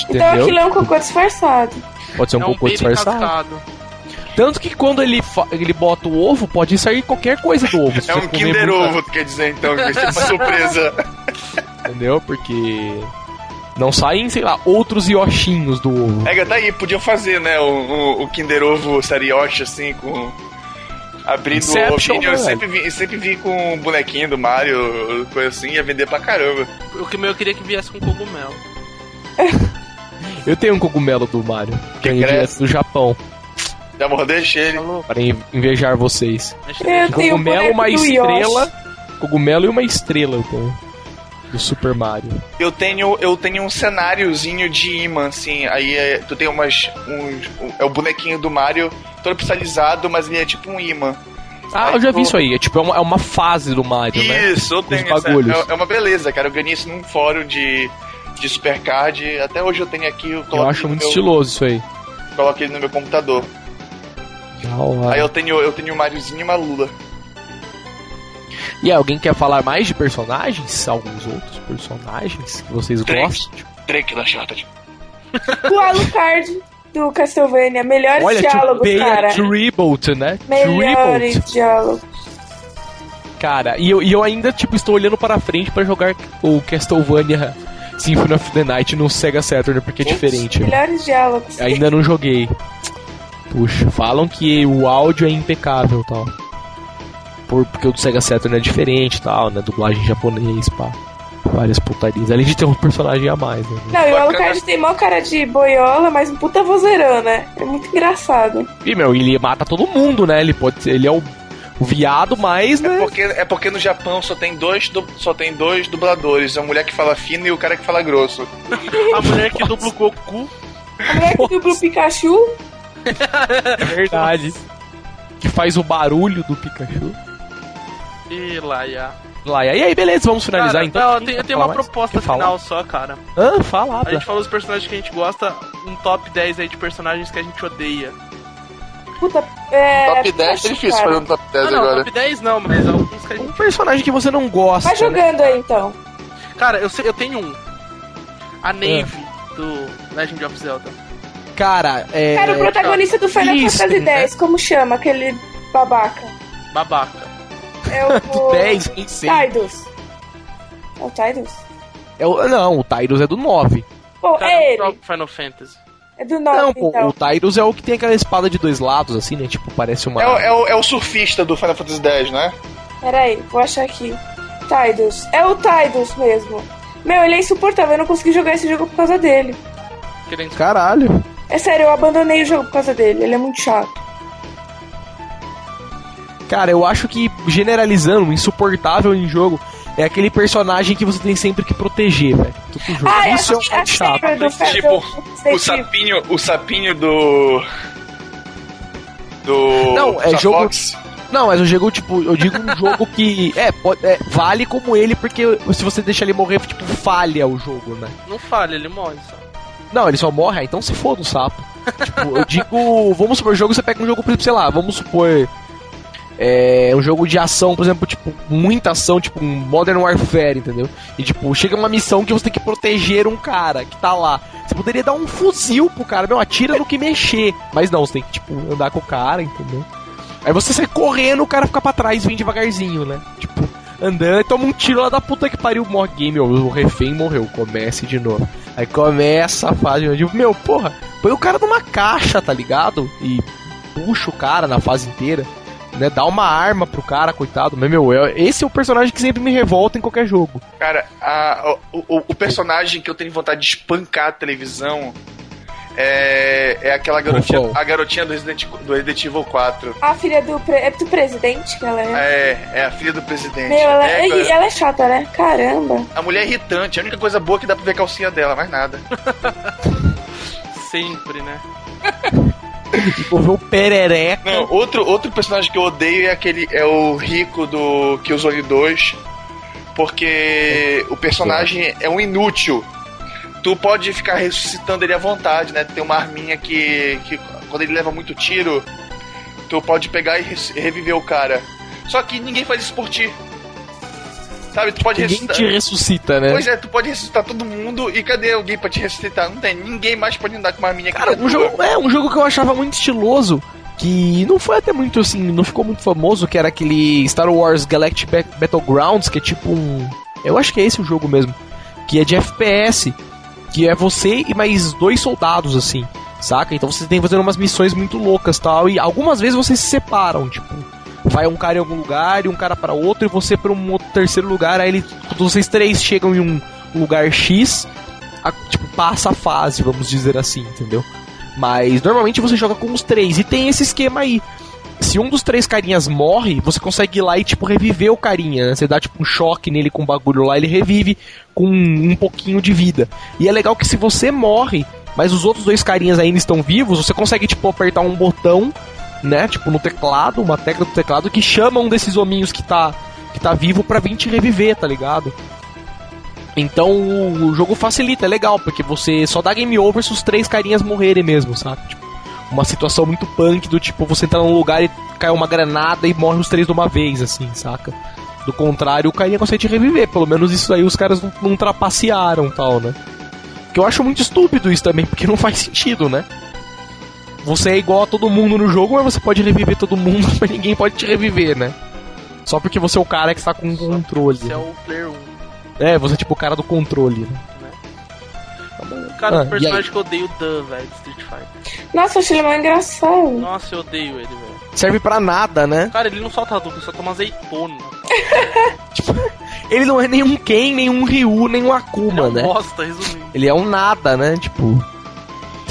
Então Entendeu? aquilo é um cocô disfarçado. Pode ser um é cocô disfarçado. encascado. Tanto que quando ele, ele bota o ovo, pode sair qualquer coisa do ovo. É um Kinder muita- Ovo, tu quer dizer então, que vai ser uma surpresa. Entendeu? Porque. Não saem, sei lá, outros Yoshinhos do ovo. É, tá aí, podiam fazer, né, o, o, o Kinder Ovo Sarioshi, assim, com... Abrindo o Inception, ovinho, eu né, sempre vi, eu sempre vi com um bonequinho do Mario, coisa assim, ia vender pra caramba. O que eu queria que viesse com cogumelo. Eu tenho um cogumelo do Mario, que é cresce. direto do Japão, Já mordeste ele? Falou? para in- invejar vocês. Eu tenho o Cogumelo, uma estrela. Cogumelo e uma estrela eu tenho. Do Super Mario. Eu tenho, eu tenho um cenáriozinho de imã, assim, aí é, tu tem umas, uns, um- é o bonequinho do Mario, todo pixelizado, mas ele é tipo um imã. Ah, Aí eu já vi isso aí. É tipo, é uma, é uma fase do Mario, né? Isso, eu tenho essa, bagulhos. é, é uma beleza, cara, eu ganhei isso num fórum de, de Supercard, até hoje eu tenho aqui, eu Eu acho muito meu, estiloso isso aí. coloco ele no meu computador. Aí eu tenho, eu tenho o Mariozinho e uma Lula. E alguém quer falar mais de personagens? Alguns outros personagens que vocês Três. gostam? Drake da chata. O Alucard do Castlevania. Melhores Olha, to diálogos, a cara. tribute, né? Melhores diálogos. Cara, e eu, e eu ainda, tipo, estou olhando para frente para jogar o Castlevania Symphony of the Night no Sega Saturn, porque é diferente. Melhores diálogos. Ainda não joguei. puxa. Falam que o áudio é impecável tal. Por, porque o do Sega Saturn é diferente e tal, né? Dublagem japonês, pá. Várias putarias. Além de ter um personagem a mais, né? Não, e o. Alucard tem mó cara de boiola, mas um puta vozeirão, né? É muito engraçado. E, meu, ele mata todo mundo, né? Ele pode ser, ele é o, o viado mais, É né? porque, é porque no Japão só tem dois du- só tem dois dubladores, a mulher que fala fino e o cara que fala grosso. A mulher que dubla o Goku. A mulher que dubla o Pikachu. É verdade. Que faz o barulho do Pikachu. E lá, já. Lá, e aí, beleza, vamos finalizar Cara, então. não, eu tenho, uma mais? proposta Quer falar? final só, cara. Ah, fala, A gente falou dos personagens que a gente gosta, um top 10 aí de personagens que a gente odeia. Puta, é. top 10 é difícil cara. fazer um top 10 Ah, não, agora. top 10 não, mas alguns que a Um personagem que você não gosta. Vai né? jogando aí então. Cara, eu, sei, eu tenho um. Ah. A Nave do Legend of Zelda. Cara, é. Cara, o protagonista do Final Isso, Fantasy né? X, como chama? Aquele babaca. Babaca. É o. do 10, nem sei. Tidus. É o Tidus? É o, não, o Tyrus é do 9. Pô, Cara, é do ele. Final Fantasy. É do 9, Não, pô, então. o Tyrus é o que tem aquela espada de dois lados, assim, né? Tipo, parece uma. É, o- é o, é o surfista do Final Fantasy X, né? Pera aí, vou achar aqui. Tidus. É o Tidus mesmo. Meu, ele é insuportável. Eu não consegui jogar esse jogo por causa dele. Querendo... Caralho. É sério, eu abandonei o jogo por causa dele. Ele é muito chato. Cara, eu acho que, generalizando, o insuportável em jogo é aquele personagem que você tem sempre que proteger, velho. Ah, é Isso é muito chato. Do Tipo, do O sapinho, o sapinho do. Do. Não, é Star jogo- Fox. Não, mas eu digo, tipo, eu digo um jogo que. É, pode, é, vale como ele, porque se você deixar ele morrer, tipo, falha o jogo, né? Não falha, ele morre só. Não, ele só morre, ah, então se foda o sapo. tipo, eu digo, vamos supor, jogo, você pega um jogo, sei lá, vamos supor. É um jogo de ação, por exemplo, tipo, muita ação, tipo um Modern Warfare, entendeu? E tipo, chega uma missão que você tem que proteger um cara que tá lá. Você poderia dar um fuzil pro cara, meu, atira no que mexer. Mas não, você tem que, tipo, andar com o cara, entendeu? Aí você sai correndo, o cara fica pra trás vem devagarzinho, né? Tipo, andando e toma um tiro lá da puta que pariu, morre game, o refém morreu, comece de novo. Aí começa a fase, eu digo, meu, porra, põe o cara numa caixa, tá ligado? E puxa o cara na fase inteira, né? Dá uma arma pro cara, coitado. Mas, meu, é- esse é o personagem que sempre me revolta em qualquer jogo. Cara, a- o, o- o personagem que eu tenho vontade de espancar a televisão é, é aquela garotinha, a garotinha do Resident, do Resident Evil 4. A filha do, pre- é do presidente que ela é. É, é a filha do presidente. Meu, ela, É, cara, ela é chata, né? Caramba. a mulher é irritante, a única coisa boa é que dá pra ver a calcinha dela, mais nada. Sempre, né? Desenvolveu perereca. Não, outro, outro personagem que eu odeio é aquele. É o Rico do Killzone 2. Porque o personagem é um inútil. Tu pode ficar ressuscitando ele à vontade, né? Tem uma arminha que, que quando ele leva muito tiro, tu pode pegar e reviver o cara. Só que ninguém faz isso por ti. Sabe, tu pode Ninguém ressuscitar. te ressuscita, né? Pois é, tu pode ressuscitar todo mundo e cadê alguém pra te ressuscitar? Não tem, ninguém mais pode andar com uma arminha Cara, um jogo, é um jogo que eu achava muito estiloso, que não foi até muito assim, não ficou muito famoso, que era aquele Star Wars Galactic Ba- Battlegrounds, que é tipo um, eu acho que é esse o jogo mesmo, que é de FPS, que é você e mais dois soldados assim, saca? Então você tem que fazer umas missões muito loucas, tal, e algumas vezes vocês se separam, tipo, vai um cara em algum lugar e um cara para outro e você para um outro terceiro lugar, aí ele, vocês três chegam em um lugar X, a- tipo, passa a fase, vamos dizer assim, entendeu? Mas normalmente você joga com os três. E tem esse esquema aí. Se um dos três carinhas morre, você consegue ir lá e, tipo, reviver o carinha, né? Você dá, tipo, um choque nele com um bagulho lá, ele revive com um pouquinho de vida. E é legal que se você morre, mas os outros dois carinhas ainda estão vivos, você consegue, tipo, apertar um botão, né? Tipo, no teclado, uma tecla do teclado, que chama um desses hominhos que tá, que tá vivo pra vir te reviver, tá ligado? Então o, jogo facilita, é legal, porque você só dá game over se os três carinhas morrerem mesmo, sabe? Tipo, uma situação muito punk do tipo, você entrar num lugar e cai uma granada e morre os três de uma vez, assim, saca? Do contrário, o carinha consegue te reviver. Pelo menos isso aí os caras não, não trapacearam tal, né? Que eu acho muito estúpido isso também, porque não faz sentido, né? Você é igual a todo mundo no jogo, mas você pode reviver todo mundo, mas ninguém pode te reviver, né? Só porque você é o cara que está com o controle. Esse é o player 1. É, você é tipo o cara do controle, né? Cara, Ah, o e personagem que eu odeio o Dan, velho, do Street Fighter. Nossa, eu achei ele mais engraçado. Nossa, eu odeio ele, velho. Serve pra nada, né? Cara, ele não solta Hadouken, ele só toma azeitona. Ele não é nenhum Ken, nenhum Ryu, nenhum Akuma, Ele é né? um bosta, resumindo. Ele é um nada, né? Tipo.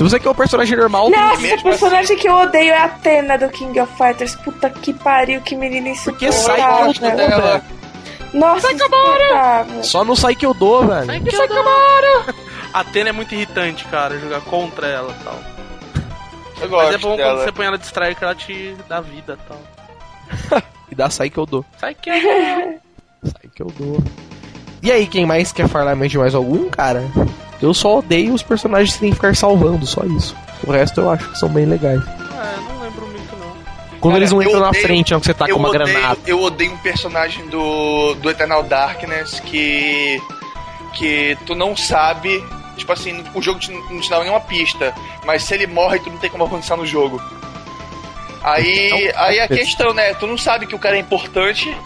Se você quer um personagem normal, Nossa, mesmo o personagem que eu odeio é a Atena do King of Fighters. Puta que pariu, que menina Porque sai insuportável. tudo dela. dela. Nossa, insuportável. Só no sai que eu dou, velho. A Atena é muito irritante, cara, jogar contra ela e tal. Eu Mas gosto é bom dela. quando você põe ela de strike, ela te dá vida e tal. E dá sai que eu dou. Sai que é. Sai que eu dou. E aí, quem mais quer falar mais de mais algum, cara? Eu só odeio os personagens que tem que ficar salvando, só isso. O resto eu acho que são bem legais. Ah, eu não lembro muito não. Quando Cara, eles não entram na odeio- frente, não, que você tá com uma odeio, granada. Eu odeio um personagem do, do Eternal Darkness que. que tu não sabe. Tipo assim, o jogo te- não te dá nenhuma pista. Mas se ele morre, tu não tem como avançar no jogo. Aí, Então, aí a é. questão, né? Tu não sabe que o cara é importante,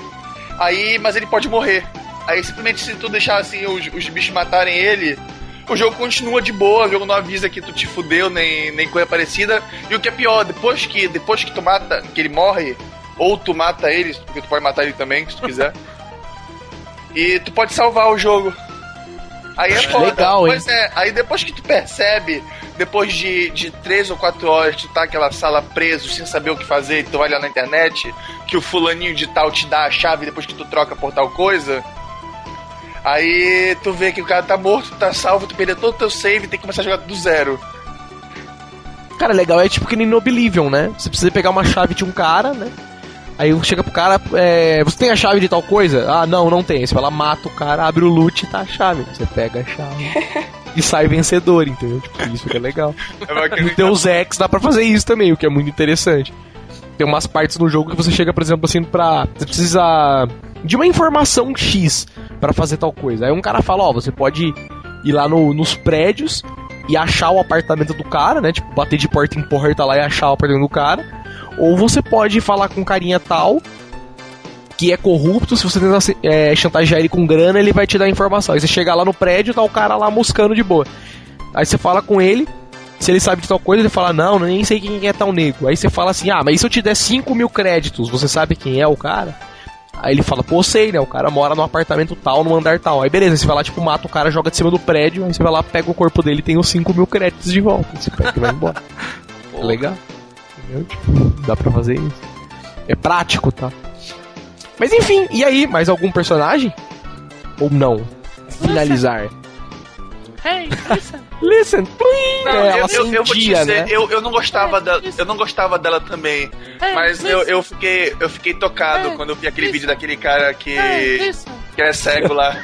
aí, mas ele pode morrer. Aí simplesmente se tu deixar assim os, os bichos matarem ele, o jogo continua de boa, o jogo não avisa que tu te fudeu, nem, nem coisa parecida. E o que é pior, depois que, depois que tu mata, que ele morre, ou tu mata ele, porque tu pode matar ele também, se tu quiser. e tu pode salvar o jogo. Aí é foda. Legal, hein? Pois é, aí depois que tu percebe, depois de, de três ou quatro horas, tu tá naquela sala preso, sem saber o que fazer, e tu vai lá na internet, que o fulaninho de tal te dá a chave depois que tu troca por tal coisa. Aí tu vê que o cara tá morto, tá salvo, tu perdeu todo o teu save e tem que começar a jogar do zero. Cara, legal é tipo que nem no Oblivion, né? Você precisa pegar uma chave de um cara, né? Aí chega pro cara, é, você tem a chave de tal coisa? Ah, não, não tem. Aí Você vai lá, mata o cara, abre o loot e tá a chave. Você pega a chave e sai vencedor, entendeu? Tipo, isso que é legal. No Deus Ex dá pra fazer isso também, o que é muito interessante. Tem umas partes no jogo que você chega, por exemplo, assim, pra. Você precisa de uma informação X pra fazer tal coisa. Aí um cara fala, ó, você pode ir lá no- nos prédios e achar o apartamento do cara, né? Tipo, bater de porta em porta lá e achar o apartamento do cara. Ou você pode falar com um carinha tal que é corrupto, se você tentar é, chantagear ele com grana, ele vai te dar informação. Aí você chega lá no prédio, tá o cara lá moscando de boa. Aí você fala com ele, se ele sabe de tal coisa, ele fala, não, nem sei quem é tal nego. Aí você fala assim, ah, mas se eu te der 5 mil créditos, você sabe quem é o cara? Aí ele fala, pô, sei, né? O cara mora num apartamento tal, num andar tal. Aí beleza, você vai lá, tipo, mata o cara, joga de cima do prédio, aí você vai lá, pega o corpo dele e tem os 5 mil créditos de volta. Você pega e vai embora. É legal. Entendeu? Tipo, dá pra fazer isso. É prático, tá? Mas enfim, e aí, mais algum personagem? Ou não? Finalizar. Hey, listen. Listen, please! Não, É, ela eu, eu, eu vou te dizer, né? eu, eu não gostava da, eu não gostava dela também, Hey, mas eu, eu fiquei eu fiquei tocado Hey, quando eu vi aquele listen. vídeo daquele cara que listen. que é cego lá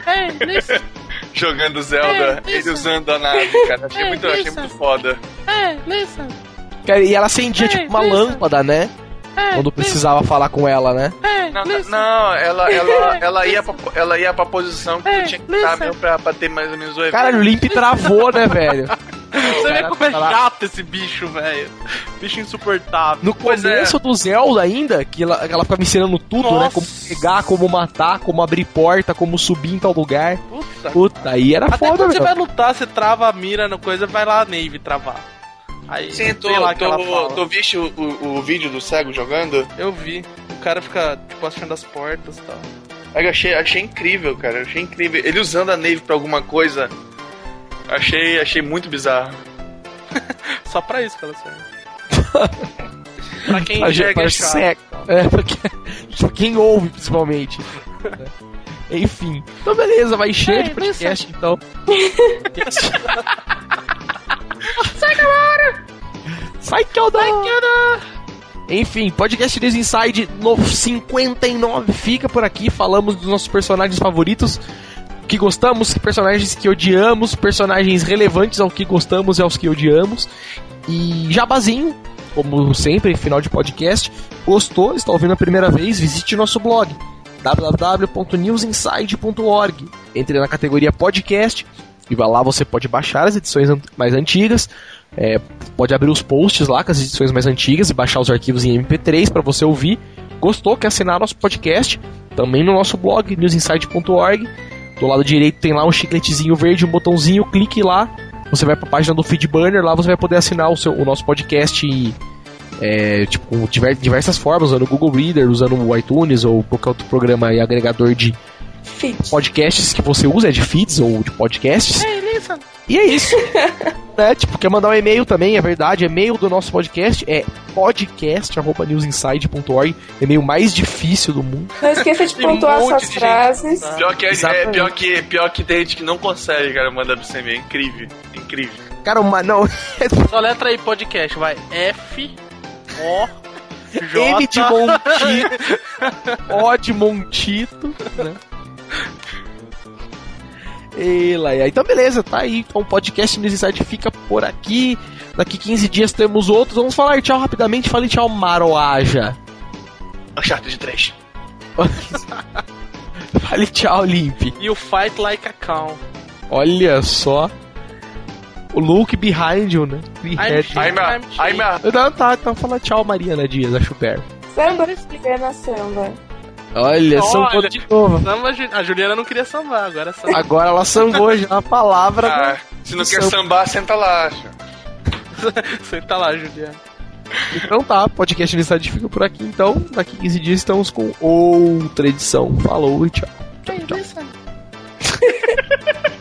listen. jogando Zelda, ele usando a nave, cara, achei muito achei muito foda. Hey, listen. Cara, E ela acendia tipo uma listen. lâmpada, né? Hey, Quando precisava falar com ela, né? Hey, Não, não, ela, ela, ela, ia pra, ela ia pra posição que tu tinha que estar mesmo pra, pra ter mais ou menos o efeito. Cara, o Limp travou, né, velho? Você vê como é tá chato esse bicho, velho. Bicho insuportável. No Pois é. começo do Zelda ainda, que ela, ela ficava ensinando tudo, né? Nossa. Como pegar, como matar, como abrir porta, como subir em tal lugar. Puta. Puta, aí era Até foda, quando você vai lutar, você trava a mira na coisa, vai lá a Nave travar. Aí, Sim, tu, lá tu, tu viste o, o, o vídeo do cego jogando? Eu vi. O cara fica, tipo, achando as portas e tal. Eu achei, achei incrível, cara. eu Achei incrível. Ele usando a Nave pra alguma coisa. Achei, achei muito bizarro. Só pra isso que ela serve. pra quem Pra, enxerga pra é chato. é, porque, pra quem ouve, principalmente. Enfim. Então, beleza, vai cheio de Ei, podcast, então. Sai que eu dou! Enfim, podcast News Inside no 59 fica por aqui. Falamos dos nossos personagens favoritos, que gostamos, personagens que odiamos, personagens relevantes ao que gostamos e aos que odiamos. E jabazinho, como sempre, final de podcast. Gostou? Está ouvindo a primeira vez? Visite nosso blog www.newsinside.org. Entre na categoria podcast e vai lá você pode baixar as edições mais antigas. É, pode abrir os posts lá com as edições mais antigas e baixar os arquivos em MP3 para você ouvir. Gostou? Quer assinar nosso podcast? Também no nosso blog, newsinside.org. Do lado direito tem lá um chicletezinho verde, um botãozinho, clique lá você vai pra página do Feedburner, lá você vai poder assinar o, seu, o nosso podcast é, tipo, com diver- diversas formas, usando o Google Reader, usando o iTunes ou qualquer outro programa e agregador de podcasts que você usa, é de feeds ou de podcasts. E é isso. né? Tipo, quer mandar um e-mail também, é verdade. E-mail do nosso podcast é podcast.newsinside.org. E-mail mais difícil do mundo. Não esqueça de um pontuar monte suas gente. frases. Pior que, é, é, pior, que, pior que tem gente que não consegue, cara, mandar pro CME. É incrível. Incrível. Cara, uma, não. Só letra aí, podcast, vai. F, O, J. M de Montito. O de Montito. Né? E lá, e aí, então beleza, tá aí. Então o podcast News Inside fica por aqui. Daqui 15 dias temos outros. Vamos falar tchau rapidamente. Fale tchau, Maroaja. Uncharted 3. Fale tchau, Limp. E o Fight Like a Cow. Olha só. O look behind you, né? Behind. I'm a, I'm a, Não, tá, então fala tchau, Mariana Dias, a Chuper. Samba, Juliana Samba. Olha, Olha. sambou de novo. Samba, a Juliana não queria sambar, agora samba. Agora ela sambou já a palavra. ah, se não quer Samba. sambar, senta lá. filho. Senta lá, Juliana. Então tá, podcast Universidade fica por aqui então. Daqui 15 dias estamos com outra edição. Falou e tchau.